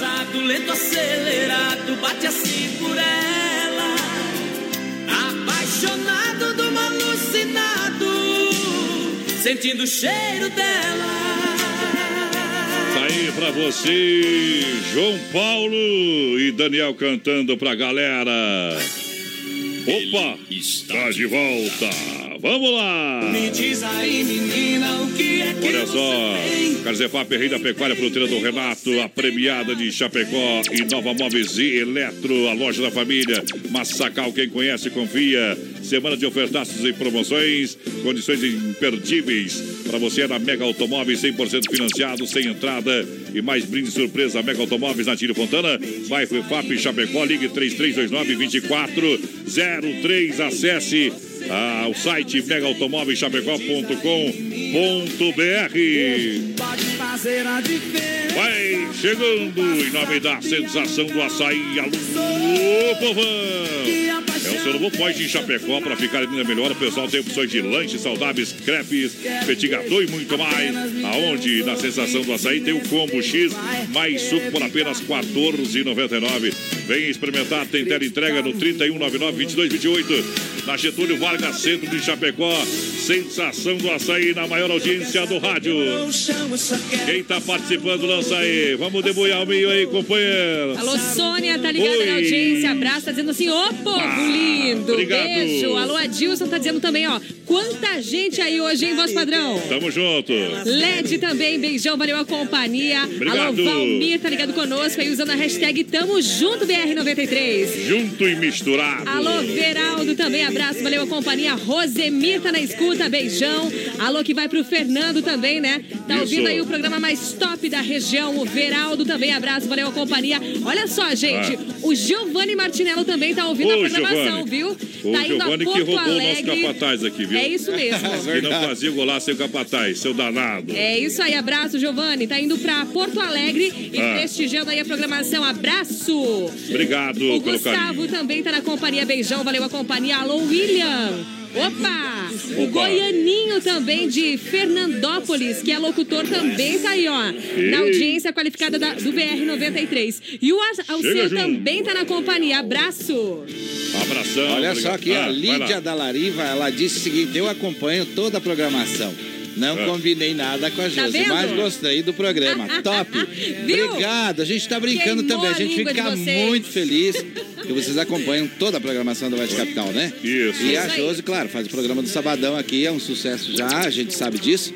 Lento, acelerado, bate assim por ela. Apaixonado do alucinado, sentindo o cheiro dela. Tá aí pra você, João Paulo e Daniel cantando pra galera. Opa, está de volta. Vamos lá. Me diz aí, menina, o que é que Olha só, tem? Carzefap, Rei da Pecuária, fruteira do Renato, a premiada de Chapecó e Nova Móveis e Eletro, a loja da família. Massacal, quem conhece, confia. Semana de ofertaços e promoções, condições imperdíveis. Para você na Mega Automóveis, 100% financiado, sem entrada e mais brinde surpresa. Mega Automóveis na Tírio Fontana, bairro FAP, Chapecó, ligue 3329-2403. Acesse ah, o site megaautomóveischapecó.com.br. Vai chegando em nome da sensação do açaí. Alô, povão! É o seu novo point em Chapecó para ficar ainda melhor. O pessoal tem opções de lanches saudáveis, crepes, petit e muito mais. Aonde na sensação do açaí tem o combo X mais suco por apenas R$ 14,99. Vem experimentar, tem tela entrega no 3199-2228. Na Getúlio Vargas, centro de Chapecó. Sensação do açaí na maior audiência do rádio. Quem tá participando, lança aí. Vamos deboiar o meio aí, companheiro. Alô, Sônia, tá ligada Oi. na audiência. Abraço, tá dizendo assim, ô povo Ah, lindo. obrigado. Beijo. Alô, Adilson tá dizendo também, ó. Quanta gente aí hoje, hein, voz padrão? Tamo junto. LED também, beijão, valeu a companhia. Obrigado. Alô, Valmir, tá ligado conosco aí usando a hashtag Tamo Junto BR93. Junto e misturado. Alô, Veraldo também, abraço, valeu a companhia. Rosemir tá na escuta, beijão. Alô, que vai pro Fernando também, né? Tá Isso. ouvindo aí o programa mais top da região. O Veraldo também, abraço, valeu a companhia. Olha só, gente, Ah. o Giovanni Martinello também tá ouvindo Ô, a programação, Giovanni. viu? O tá indo Giovanni a que Porto roubou o nosso Alegre. capataz aqui, viu? É isso mesmo. Que não fazia golaço sem o capataz, seu danado. É isso aí, abraço, Giovanni. Tá indo pra Porto Alegre e Ah. prestigiando aí a programação. Abraço! Obrigado O pelo Gustavo carinho. também tá na companhia. Beijão, valeu a companhia. Alô, William! Opa! O. Goianinho também de Fernandópolis, que é locutor, também tá aí, ó. Na audiência qualificada da- do BR-93. E o Alceu também tá na companhia. Abraço! Abração. Olha só aqui, Ah, a Lídia da Lariva, ela disse o seguinte: eu acompanho toda a programação. Não É. combinei nada com a Tá Josi, vendo? mas gostei do programa. Top! Obrigado, a gente tá brincando Queimou também. A a gente de fica muito feliz que vocês acompanham toda a programação da Voz Capital, né? Isso. E a. Josi, claro, faz o programa do Sabadão aqui, é um sucesso já, a gente sabe disso.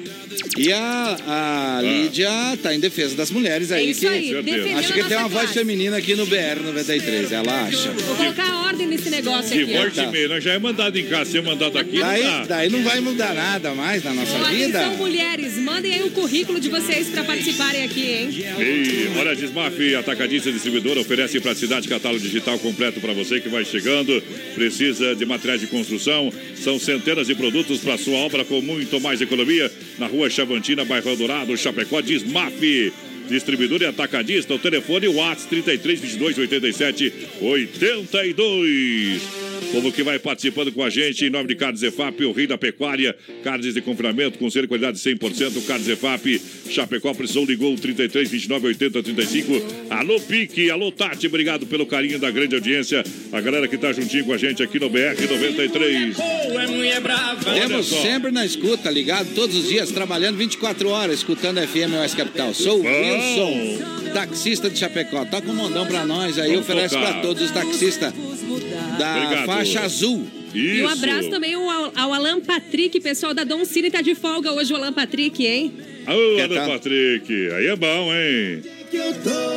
E a, a Lídia tá em defesa das mulheres aí. É isso que aí, defendendo acho a que tem nossa uma voz classe. feminina aqui no BR 93, ela acha. Vou colocar a ordem nesse negócio aqui. ó. voz de meio, nós já é mandado em casa, ser mandado aqui, Daí, não dá. daí não vai mudar nada mais na nossa vida. Atenção, mulheres, mandem aí o currículo de vocês pra participarem aqui, hein? E olha, a Desmaf, atacadista distribuidora, oferece praticidade catálogo digital completo para você que vai chegando. Precisa de materiais de construção. São centenas de produtos para sua obra com muito mais economia. Na rua Chavantina, bairro Eldorado, Chapecó, Desmaf. Distribuidor e atacadista, o telefone WhatsApp 33 22 87 82. Povo que vai participando com a gente, em nome de Carnes EFAP, o rei da pecuária, carnes de confinamento com ser qualidade 100%, Carnes EFAP, Chapecó, precisou, ligou 33 29 80 35. Alô, Pique, alô, Tati, obrigado pelo carinho da grande audiência, a galera que tá juntinho com a gente aqui no BR 93. é mulher brava. Olha Temos só. sempre na escuta, ligado todos os dias, trabalhando 24 horas, escutando a FM Oeste Capital. Sou o. Wilson, taxista de Chapecó. Toca um mondão pra nós aí, Vamos oferece tocar. pra todos os taxistas da Obrigado. faixa azul. E um Isso. abraço também ao, ao Alan Patrick, pessoal da Dom Cine tá de folga hoje, o Alan Patrick, hein? Ô, Que Ana tal? Patrick, aí é bom, hein?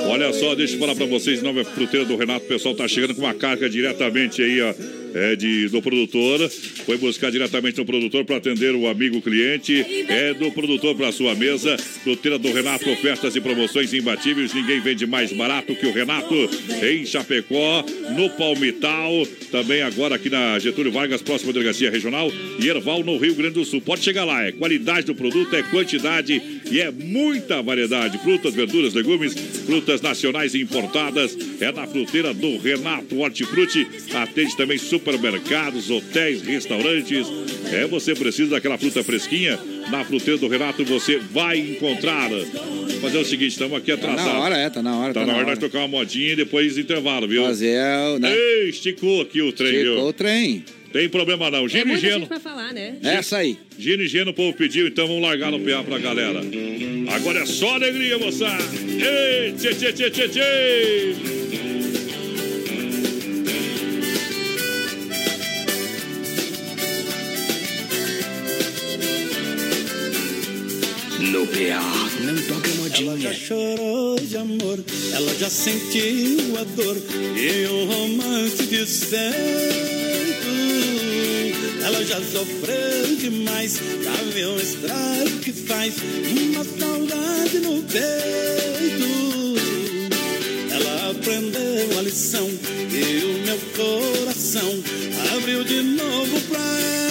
Olha só, deixa eu falar pra vocês, nova fruteira do Renato, o pessoal tá chegando com uma carga diretamente aí, ó, é de, do produtor. Foi buscar diretamente no produtor para atender o amigo cliente. É do produtor para sua mesa. Fruteira do Renato, ofertas e promoções imbatíveis. Ninguém vende mais barato que o Renato em Chapecó, no Palmital. Também agora aqui na Getúlio Vargas, próxima delegacia regional. E Erval, no Rio Grande do Sul. Pode chegar lá, é qualidade do produto, é quantidade e é muita variedade. Frutas, verduras, legumes, frutas nacionais e importadas. É na fruteira do Renato Hortifruti. Atende também supermercados, hotéis, restaurantes. É, você precisa daquela fruta fresquinha. Na fruteira do Renato você vai encontrar. Vou fazer o seguinte, estamos aqui Tá atrasados. na hora, é, tá na hora. Tá, na hora de tocar uma modinha e depois intervalo, viu? Fazer, o, né? Ei, esticou aqui o trem, Esticou viu? o trem. Tem problema não. É Gino e muita Geno. gente pra falar, né? Essa aí. Gino e Geno, o povo pediu, então vamos largar no PA pra galera. Agora é só alegria, moçada. Ei, tchê, tchê, tchê, tchê, tchê. No PA, não toca Ela modinha. já chorou de amor, ela já sentiu a dor e o romance desfeito. Ela já sofreu demais, já viu o estrago que faz uma saudade no peito. Ela aprendeu a lição e o meu coração abriu de novo pra ela.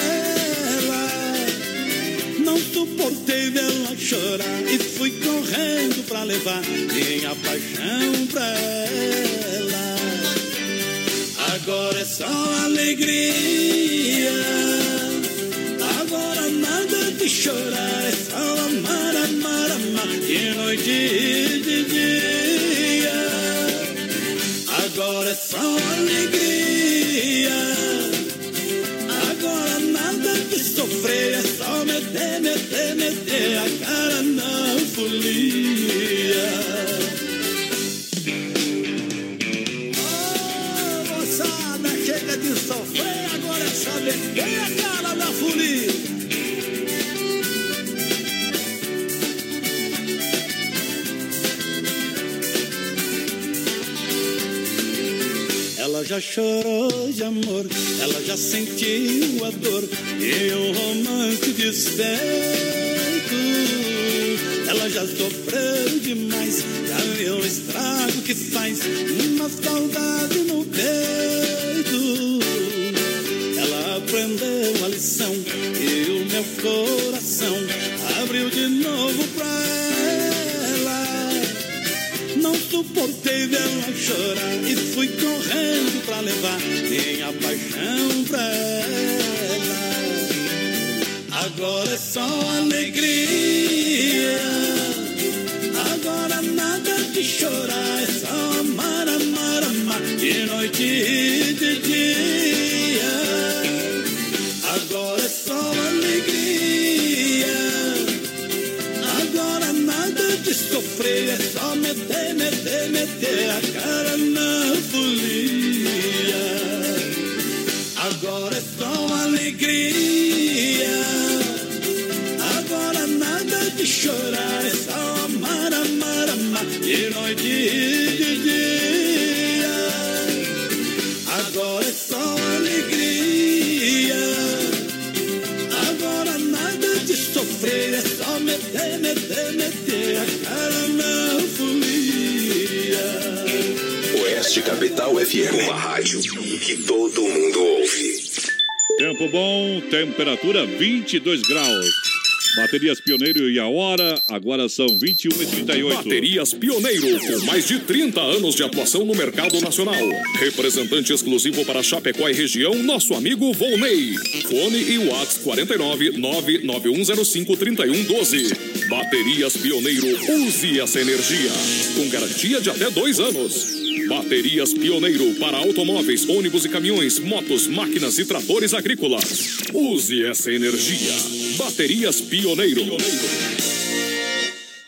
Suportei vê-la chorar e fui correndo pra levar minha paixão pra ela. Agora é só alegria. Agora nada de chorar, é só amar, amar, amar. De noite e de dia. Agora é só alegria. É só meter, meter, meter a cara na folia. Ô, moçada, chega de sofrer, agora é só meter a cara na folia. Ela já chorou de amor, ela já sentiu a dor e o romance despeito. Ela já sofreu demais, já viu o estrago que faz uma saudade no peito. Suportei vê-la chorar e fui correndo pra levar minha paixão pra ela. Agora é só alegria. Agora nada de chorar, é só amar, amar, amar de noite e de dia. Agora é só alegria. Agora nada de sofrer, é só meter, Capital FM, uma rádio que todo mundo ouve. Tempo bom, temperatura 22 graus. Baterias Pioneiro e a hora, agora são 21 e 38. Baterias Pioneiro, com mais de 30 anos de atuação no mercado nacional. Representante exclusivo para Chapecó e região, nosso amigo Volney. Fone e Whats 49 99105 3112. Baterias Pioneiro, use essa energia. Com garantia de até dois anos. Baterias Pioneiro para automóveis, ônibus e caminhões, motos, máquinas e tratores agrícolas. Use essa energia. Baterias Pioneiro. Río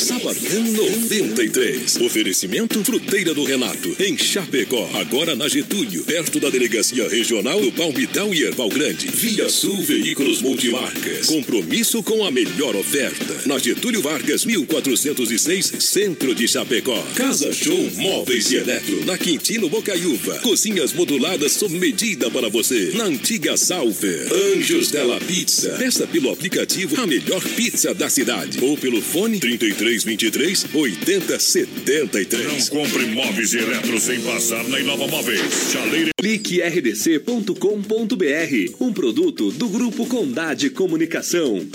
Sabadão 93. Oferecimento Fruteira do Renato, em Chapecó. Agora na Getúlio, perto da Delegacia Regional do Palmital e Erval Grande. Via Sul Veículos Multimarcas. Compromisso com a melhor oferta. Na Getúlio Vargas, 1406, Centro de Chapecó. Casa Show Móveis e Eletro. Na Quintino Bocaiúva. Cozinhas moduladas sob medida para você. Na antiga Salfer. Anjos Della Pizza. Peça pelo aplicativo a melhor pizza da cidade. Ou pelo fone 33 23 80 73. Não compre móveis e eletro sem passar na Inova Móveis. Chaleira. CliqueRDC.com.br, um produto do Grupo Condade Comunicação.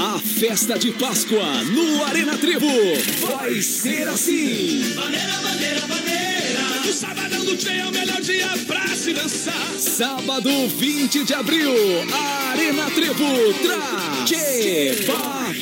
A festa de Páscoa no Arena Trevo vai ser assim. Bandeira, bandeira, bandeira. O sabadão do Tchê é o melhor dia pra se dançar. Sábado 20 de abril, Arena Trevo traz Tchê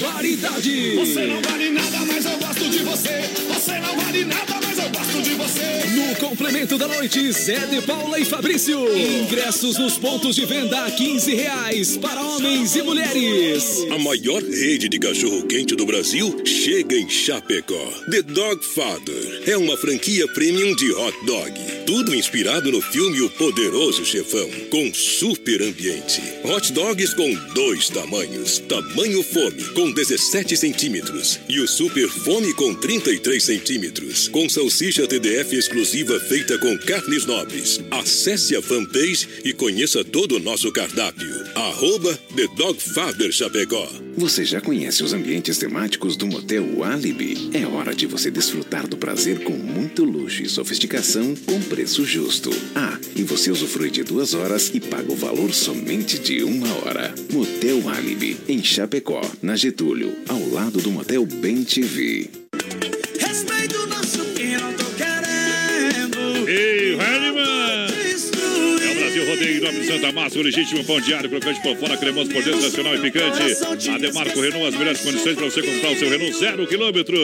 Barbaridade. Você não vale nada, mas eu gosto de você. Você não vale nada, mas eu gosto de você. No complemento da noite, Zé de Paula e Fabrício. Ingressos nos pontos de venda a 15 reais para homens e mulheres. A maior rede de cachorro-quente do Brasil chega em Chapecó. The Dog Father é uma franquia premium de hot dog Tudo inspirado no filme O Poderoso Chefão, com super ambiente. Hot dogs com dois tamanhos. Tamanho fome, com 17 centímetros. E o super fome com 33 centímetros. Com salsicha TDF exclusiva feita com carnes nobres. Acesse a fanpage e conheça todo o nosso cardápio. Arroba The Dog Father Chapecó. Você já conhece os ambientes temáticos do Motel Alibi? É hora de você desfrutar do prazer com muito luxo e sofisticação com preço justo. Ah, e você usufrui de duas horas e paga o valor somente de uma hora. Motel Alibi, em Chapecó, na Getúlio, ao lado do Motel Bem TV. Santa Massa, o legítimo pão diário, crocante por fora, cremoso por dentro, nacional e picante. Ademarco Renault, as melhores condições para você comprar o seu Renault zero quilômetro.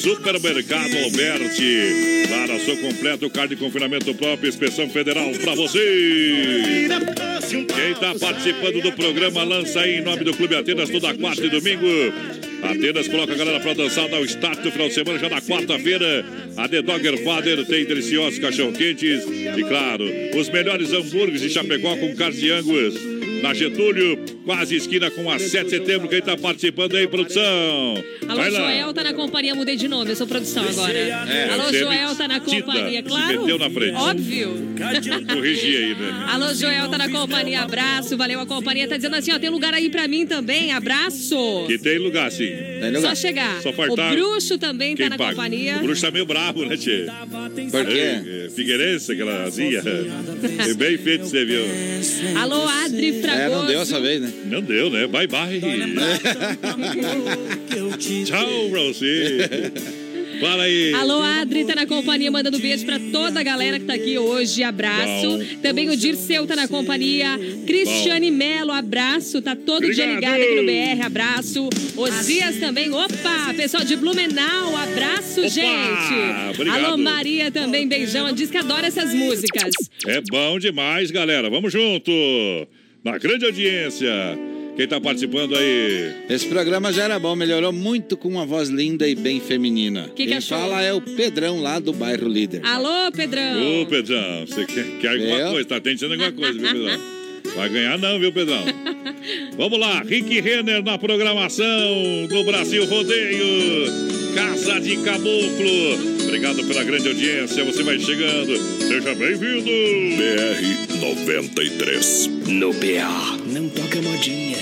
Supermercado Alberti. Lara, sou completo, carne de confinamento próprio, inspeção federal para você. Quem está participando do programa, lança aí em nome do Clube Atenas, toda quarta e domingo. Atenas coloca a galera pra dançar, dá o start do final de semana, já na quarta-feira. A The Dogger Father tem deliciosos cachorro-quentes e, claro, os melhores hambúrgueres de Chapecó com carne de angus. Na Getúlio, quase esquina com a 7 de setembro. Quem tá participando aí, produção? Alô, Vai lá. Joel tá na companhia, mudei de nome, eu sou produção agora. É, Alô, você Joel tá na companhia, se claro. meteu na frente. Óbvio. Corrigi aí, né? Alô, Joel tá na companhia, abraço, valeu a companhia. Tá dizendo assim, ó, tem lugar aí pra mim também, abraço. Que tem lugar, sim. Só chegar. Só fartar. O Bruxo também Quem tá na paga? companhia. O bruxo tá meio bravo, né, Tchê? Por quê? É, é, Figueirense, aquela azia. É bem feito, você viu. Alô, Adri Fragoso. É, não deu essa vez, né? Não deu, né? Bye, bye. Tchau pra você. Fala aí. Alô, Adri tá na companhia, mandando beijo pra toda a galera que tá aqui hoje. Abraço. Bom. Também o Dirceu tá na companhia. Cristiane Melo, abraço. Tá todo dia Obrigado. ligado aqui no BR. Abraço. Osias também. Opa! Pessoal de Blumenau, abraço, gente. obrigado. Alô, Maria também, beijão. Diz que adora essas músicas. É bom demais, galera. Vamos junto. Na grande audiência. Quem tá participando aí? Esse programa já era bom, melhorou muito com uma voz linda e bem feminina. Que que Quem achou? fala é o Pedrão lá do bairro Líder. Alô, Pedrão. Ô, Pedrão, você quer, quer alguma Eu? coisa? Tá tentando alguma coisa, viu, Pedrão? Vai ganhar não, viu, Pedrão? Vamos lá, Rick Renner na programação do Brasil Rodeio. Casa de Caboclo. Obrigado pela grande audiência, você vai chegando. Seja bem-vindo. BR 93. No PA, não toca modinha.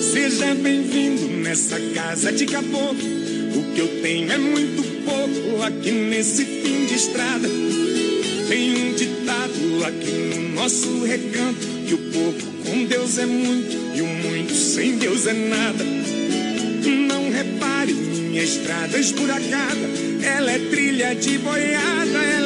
Seja bem-vindo nessa casa de caboclo. O que eu tenho é muito pouco aqui nesse fim de estrada. Tem um ditado aqui no nosso recanto: que o pouco com Deus é muito e o muito sem Deus é nada. Não repare minha estrada esburacada. Ela é trilha de boiada, ela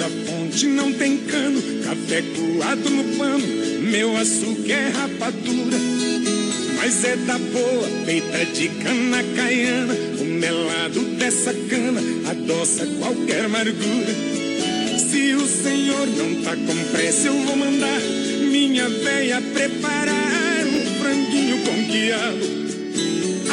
Da fonte, não tem cano. Café coado no pano, meu açúcar é rapadura. Mas é da boa, feita de cana caiana. O melado dessa cana adoça qualquer amargura. Se o senhor não tá com pressa, eu vou mandar minha véia preparar um franguinho com quiabo.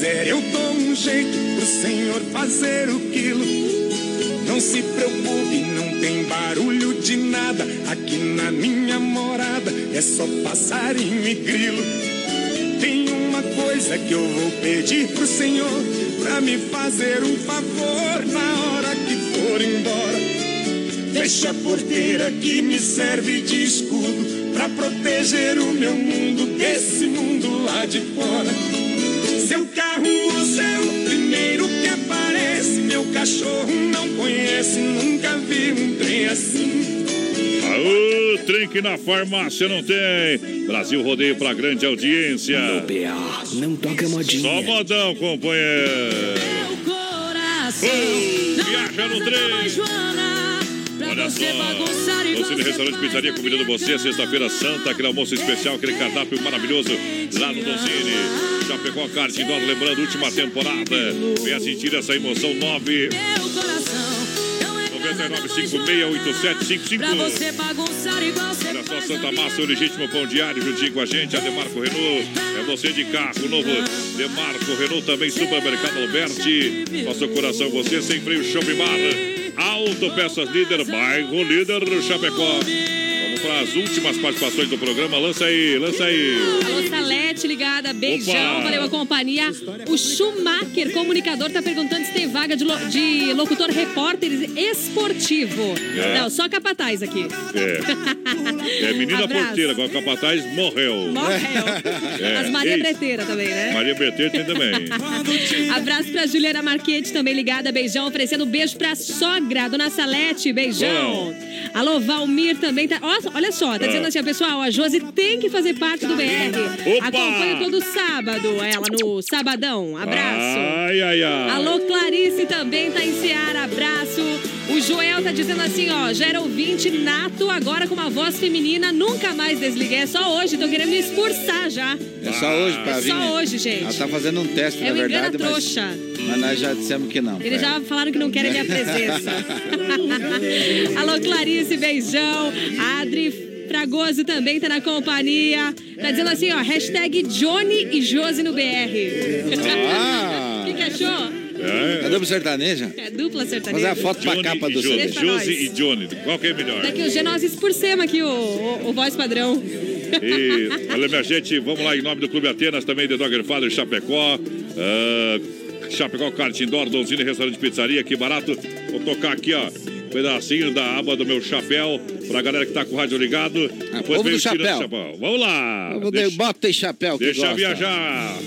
Quiser, eu dou um jeito pro senhor fazer o quilo. Não se preocupe, não tem barulho de nada. Aqui na minha morada é só passarinho e grilo. Tem uma coisa que eu vou pedir pro senhor pra me fazer um favor na hora que for embora. Fecha a porteira que me serve de escudo pra proteger o meu mundo desse mundo lá de fora. Trem que na farmácia não tem. Brasil Rodeio pra grande audiência. No BA, não toca modinha. Só modão, companheiro. Oh, viaja no trem. Olha só, Docine Restaurante Pizzaria convidando você sexta-feira santa, aquele almoço especial, aquele cardápio maravilhoso lá no Docine. Já pegou a carta Indoor, lembrando, última temporada. Venha sentir essa emoção 9 99568755. Olha só, Santa Massa, o legítimo pão diário, juntinho com a gente, a Demarco Renault. É você de carro novo. Demarco Renault também, Supermercado Alberti. Nosso coração, você sem freio, Shopping Bar. Autopeças Líder, bairro Líder, Chapecó. Para as últimas participações do programa. Lança aí, lança aí. Alô, Salete ligada, beijão, Opa. valeu a companhia. O Schumacher, comunicador, tá perguntando se tem vaga de, lo- de locutor repórter esportivo. É. Não, só capataz aqui. É. É menina Abraço. porteira, agora capataz morreu. Morreu. É, As Maria ex- Breteira também, né? Maria Breteira tem também. Abraço pra Juliana Marquete, também ligada, beijão, oferecendo beijo pra sogra, dona Salete, beijão. Alô, Valmir também tá. Ó, olha só, tá dizendo assim, ó, pessoal, a Josi tem que fazer parte do BR. Opa! Acompanha todo sábado, ela no Sabadão. Abraço. Ai, ai, ai. Alô, Clarice também tá em Seara, abraço. O Joel tá dizendo assim, ó, já era ouvinte nato, agora com uma voz feminina, nunca mais desliguei. É só hoje, tô querendo me expulsar já. É só hoje pra É vir. só hoje, gente. Ela tá fazendo um teste, É na verdade, mas, engana-trouxa. mas nós já dissemos que não. Eles É. já falaram que não querem minha presença. Alô, Clarice, beijão. Adri Fragoso também tá na companhia. Tá dizendo assim, ó, hashtag Johnny e Josi no BR. Ah. O que, que achou? É. É dupla sertaneja? É dupla sertaneja. Fazer a foto pra Johnny capa e do Josi, CD. Josi e Johnny. Qual que é melhor? Daqui o Genoses por cima aqui, o, o, o voz padrão. E, olha, minha gente, vamos lá em nome do Clube Atenas, também The Dogger Father, Chapecó. ah, Chapecó Kart Indoor, Donzini Restaurante Pizzaria, que barato. Vou tocar aqui, ó, um pedacinho da aba do meu chapéu, pra galera que tá com o rádio ligado. Depois povo vem do chapéu. chapéu. Vamos lá. Vou Deixa- de- Bota aí chapéu que Deixa gosta. viajar.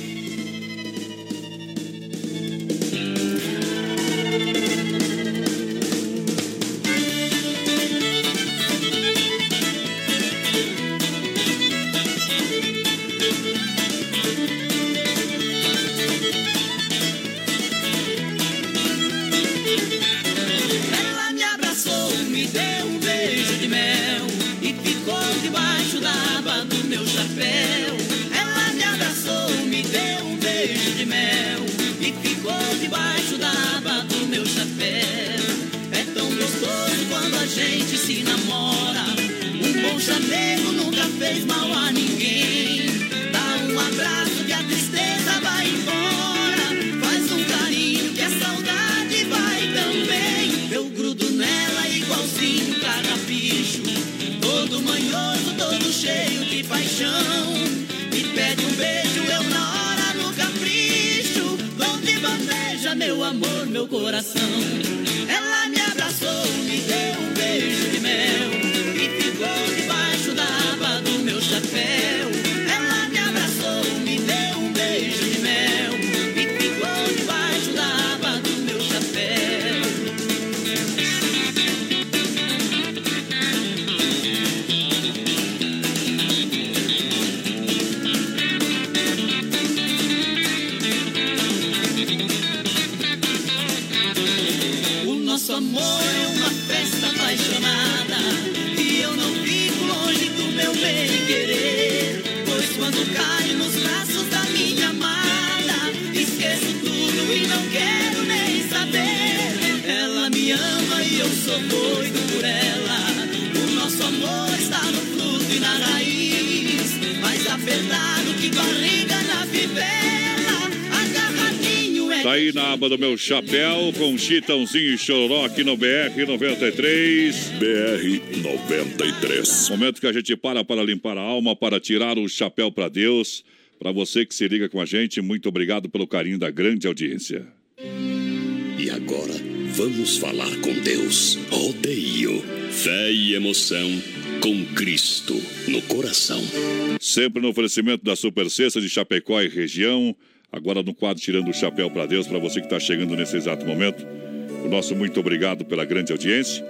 Meu coração. Ela me abraçou, me deu um beijo de mel. Aí na aba do meu chapéu com Chitãozinho e Chororó aqui no BR 93. BR 93. Momento que a gente para para limpar a alma, para tirar o chapéu para Deus. Para você que se liga com a gente, muito obrigado pelo carinho da grande audiência. E agora, vamos falar com Deus. Rodeio, fé e emoção com Cristo no coração. Sempre no oferecimento da Super Sexta de Chapecó e região. Agora no quadro Tirando o Chapéu para Deus, para você que está chegando nesse exato momento. O nosso muito obrigado pela grande audiência.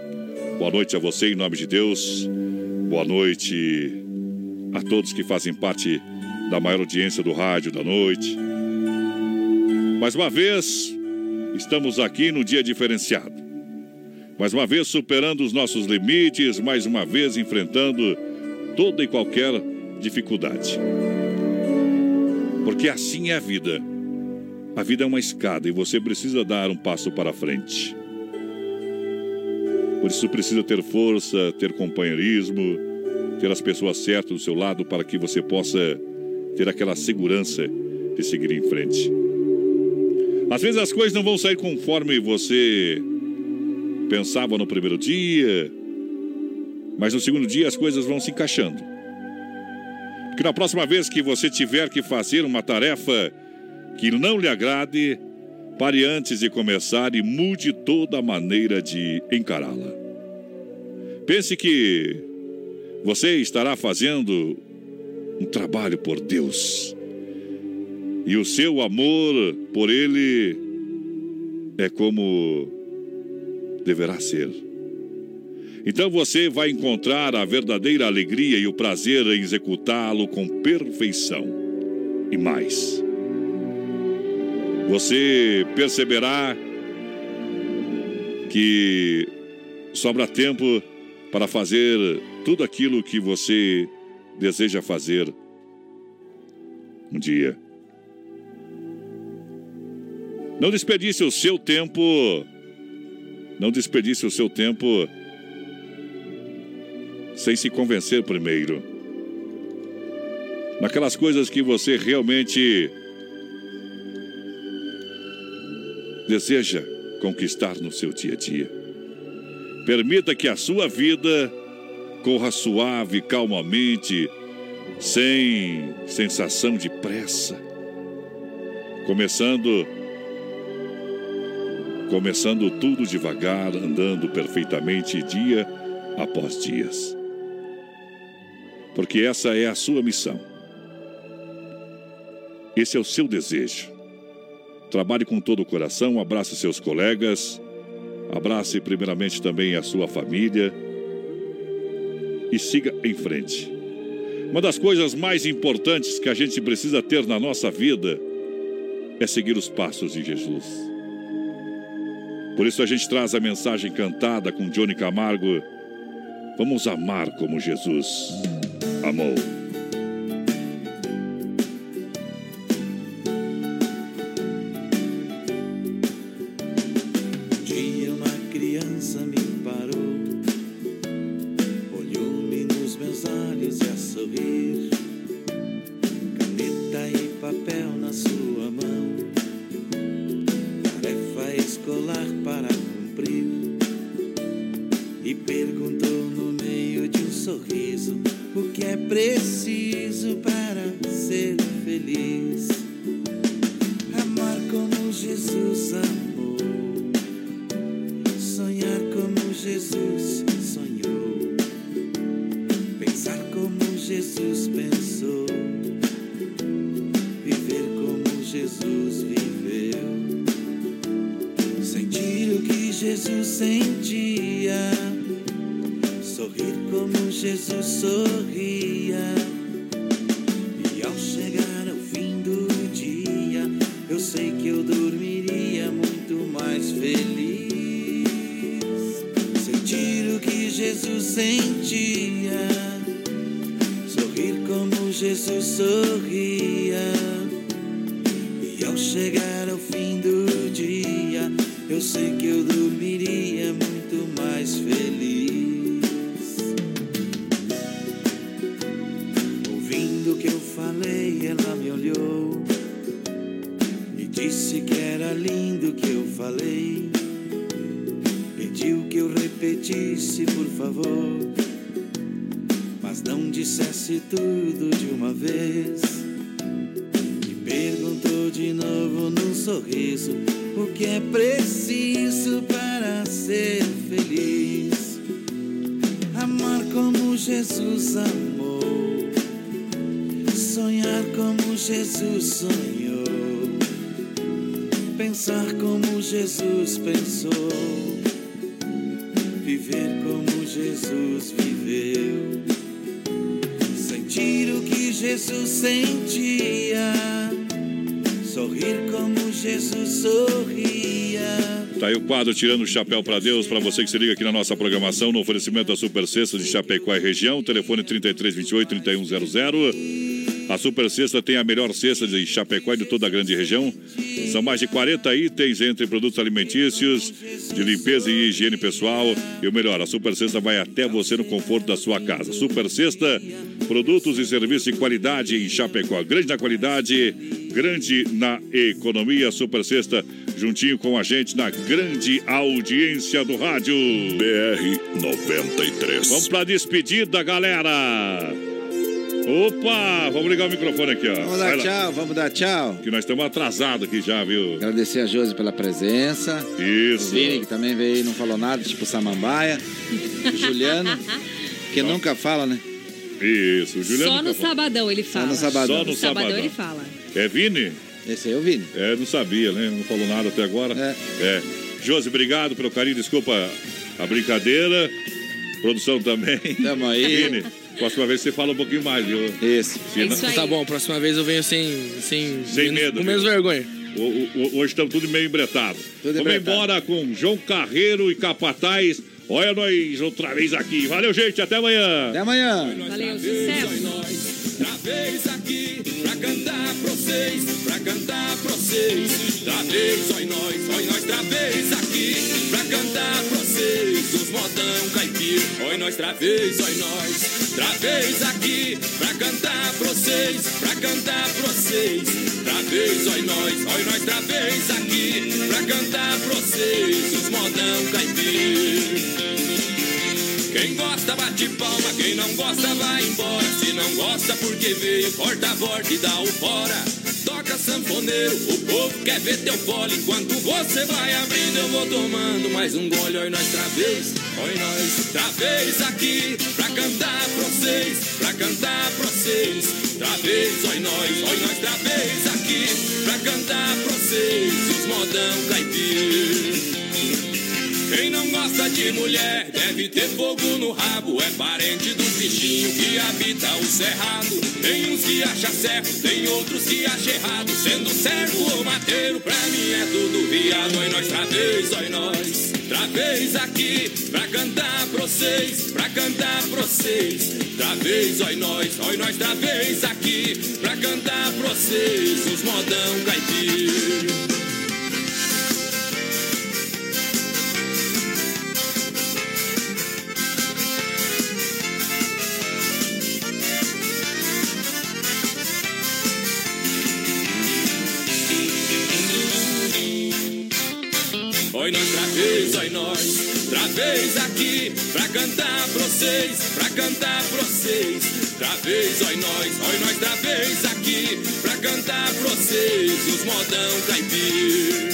Boa noite a você, em nome de Deus. Boa noite a todos que fazem parte da maior audiência do rádio da noite. Mais uma vez, estamos aqui no dia diferenciado. Mais uma vez superando os nossos limites, mais uma vez enfrentando toda e qualquer dificuldade. Porque assim é a vida. A vida é uma escada e você precisa dar um passo para frente. Por isso precisa ter força, ter companheirismo, ter as pessoas certas do seu lado para que você possa ter aquela segurança de seguir em frente. Às vezes as coisas não vão sair conforme você pensava no primeiro dia, mas no segundo dia as coisas vão se encaixando. Porque na próxima vez que você tiver que fazer uma tarefa que não lhe agrade, pare antes de começar e mude toda a maneira de encará-la. Pense que você estará fazendo um trabalho por Deus. E o seu amor por Ele é como deverá ser. Então você vai encontrar a verdadeira alegria e o prazer em executá-lo com perfeição. E mais, você perceberá que sobra tempo para fazer tudo aquilo que você deseja fazer um dia. Não desperdice o seu tempo. Não desperdice o seu tempo sem se convencer primeiro. Naquelas coisas que você realmente deseja conquistar no seu dia a dia. Permita que a sua vida corra suave, calmamente, sem sensação de pressa. Começando começando tudo devagar, andando perfeitamente dia após dias. Porque essa é a sua missão. Esse é o seu desejo. Trabalhe com todo o coração, abrace seus colegas, abrace primeiramente também a sua família e siga em frente. Uma das coisas mais importantes que a gente precisa ter na nossa vida é seguir os passos de Jesus. Por isso a gente traz a mensagem cantada com Johnny Camargo. Vamos amar como Jesus amou. Um Tirando o Chapéu para Deus, para você que se liga aqui na nossa programação, no oferecimento da Super Sexta de Chapecó e região, telefone 3328-3100. A Super Sexta tem a melhor cesta de Chapecó e de toda a grande região. São mais de 40 itens entre produtos alimentícios, de limpeza e higiene pessoal. E o melhor, a Super Sexta vai até você no conforto da sua casa. Super Sexta, produtos e serviços de qualidade em Chapecó. Grande na qualidade, grande na economia. Super Sexta, juntinho com a gente na grande audiência do rádio. BR 93. Vamos pra despedida, galera. Opa, vamos ligar o microfone aqui, ó. Vamos Vai dar lá. tchau, vamos dar tchau. Que nós estamos atrasados aqui já, viu? Agradecer a Josi pela presença. Isso. O Vini, que também veio e não falou nada, tipo Samambaia. O Juliano, que nunca fala, né? Isso, o Juliano. Só no sabadão ele fala. no sabadão. Só no sabadão. ele fala. É Vini? Esse aí é o Vini. É, não sabia, né? Não falou nada até agora. É. Josi, obrigado pelo carinho, desculpa a brincadeira. Produção também. Tamo aí. Vini, próxima vez você fala um pouquinho mais, viu? Isso. Tá bom, próxima vez eu venho sem. Sem, Sem medo, Com menos vergonha. O- o- o- Hoje estamos tudo meio embretado. Vamos embretado. embora com João Carreiro e Capataz. Olha nós outra vez aqui. Valeu, gente. Até amanhã. Até amanhã. Valeu, sucesso. Outra vez aqui pra cantar pra vocês, pra cantar pra vocês. Outra vez, oi nós, oi nós, outra vez aqui pra cantar pra vocês. Os modão caipira, oi nós, outra vez, oi nós. Outra vez aqui pra cantar pra vocês, pra cantar pra vocês. Outra vez, oi nós, oi nós, outra vez aqui pra cantar pra vocês. Os modão caipira. Quem gosta bate palma, quem não gosta vai embora. Se não gosta porque veio, corta a borda e dá o fora. Toca sanfoneiro, o povo quer ver teu fole. Enquanto você vai abrindo, eu vou tomando mais um gole. Oi, nós outra vez, oi, nós outra vez aqui. Pra cantar pra vocês, pra cantar pra vocês. Outra vez, oi, nós, oi, nós outra vez aqui. Pra cantar pra vocês, os modão caipira. Quem não gosta de mulher deve ter fogo no rabo. É parente dos bichinhos que habita o cerrado. Tem uns que acha certo, tem outros que acha errado. Sendo servo ou mateiro, pra mim é tudo viado. Oi, nós, tra vez, oi, nós. Tra vez aqui, pra cantar pra vocês, pra cantar pra vocês. Tra vez, oi, nós, oi, nós, tra vez aqui, pra cantar pra vocês. Os modão caipira. Oi, nós, outra vez, oi, nós, outra vez aqui, pra cantar pra vocês, pra cantar pra vocês. Outra vez, oi, nós, oi, nós, outra vez aqui, pra cantar pra vocês, os modão caipira.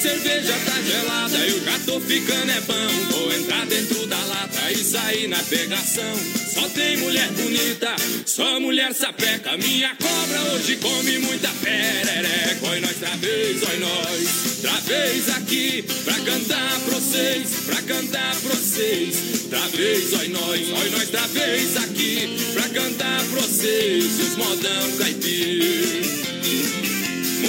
Cerveja tá gelada, eu já tô ficando é bom. Vou entrar dentro da lata e sair na pegação. Só tem mulher bonita, só mulher sapeca. Minha cobra hoje come muita perereca. Oi, nós, outra vez, oi, nós. Outra vez aqui, pra cantar pra vocês, pra cantar pra vocês. Outra vez, oi, nós, oi, nós, outra vez aqui, pra cantar pra vocês. Os modão caipira.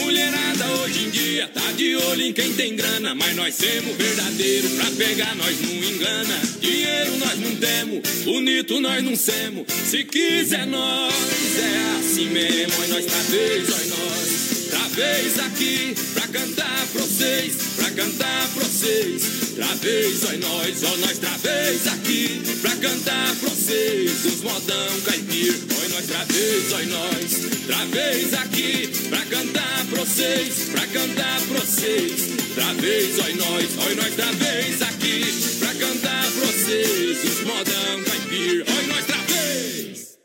Mulherada hoje em dia tá de olho em quem tem grana, mas nós temos verdadeiro pra pegar, nós não engana. Dinheiro nós não temos, bonito nós não semos. Se quiser nós, é assim mesmo. Nós tá Outra vez aqui, pra cantar pra vocês, pra cantar pra vocês. Outra vez, ó é nós, ó nós, outra vez aqui, pra cantar pra vocês. Os modão caipir, ó é nós, outra vez, ó é nós. Outra vez aqui, pra cantar pra vocês, pra cantar pra vocês. Outra vez, ó nós, ó nós, outra vez aqui, pra cantar pra vocês. Os modão caipir, ó nós, outra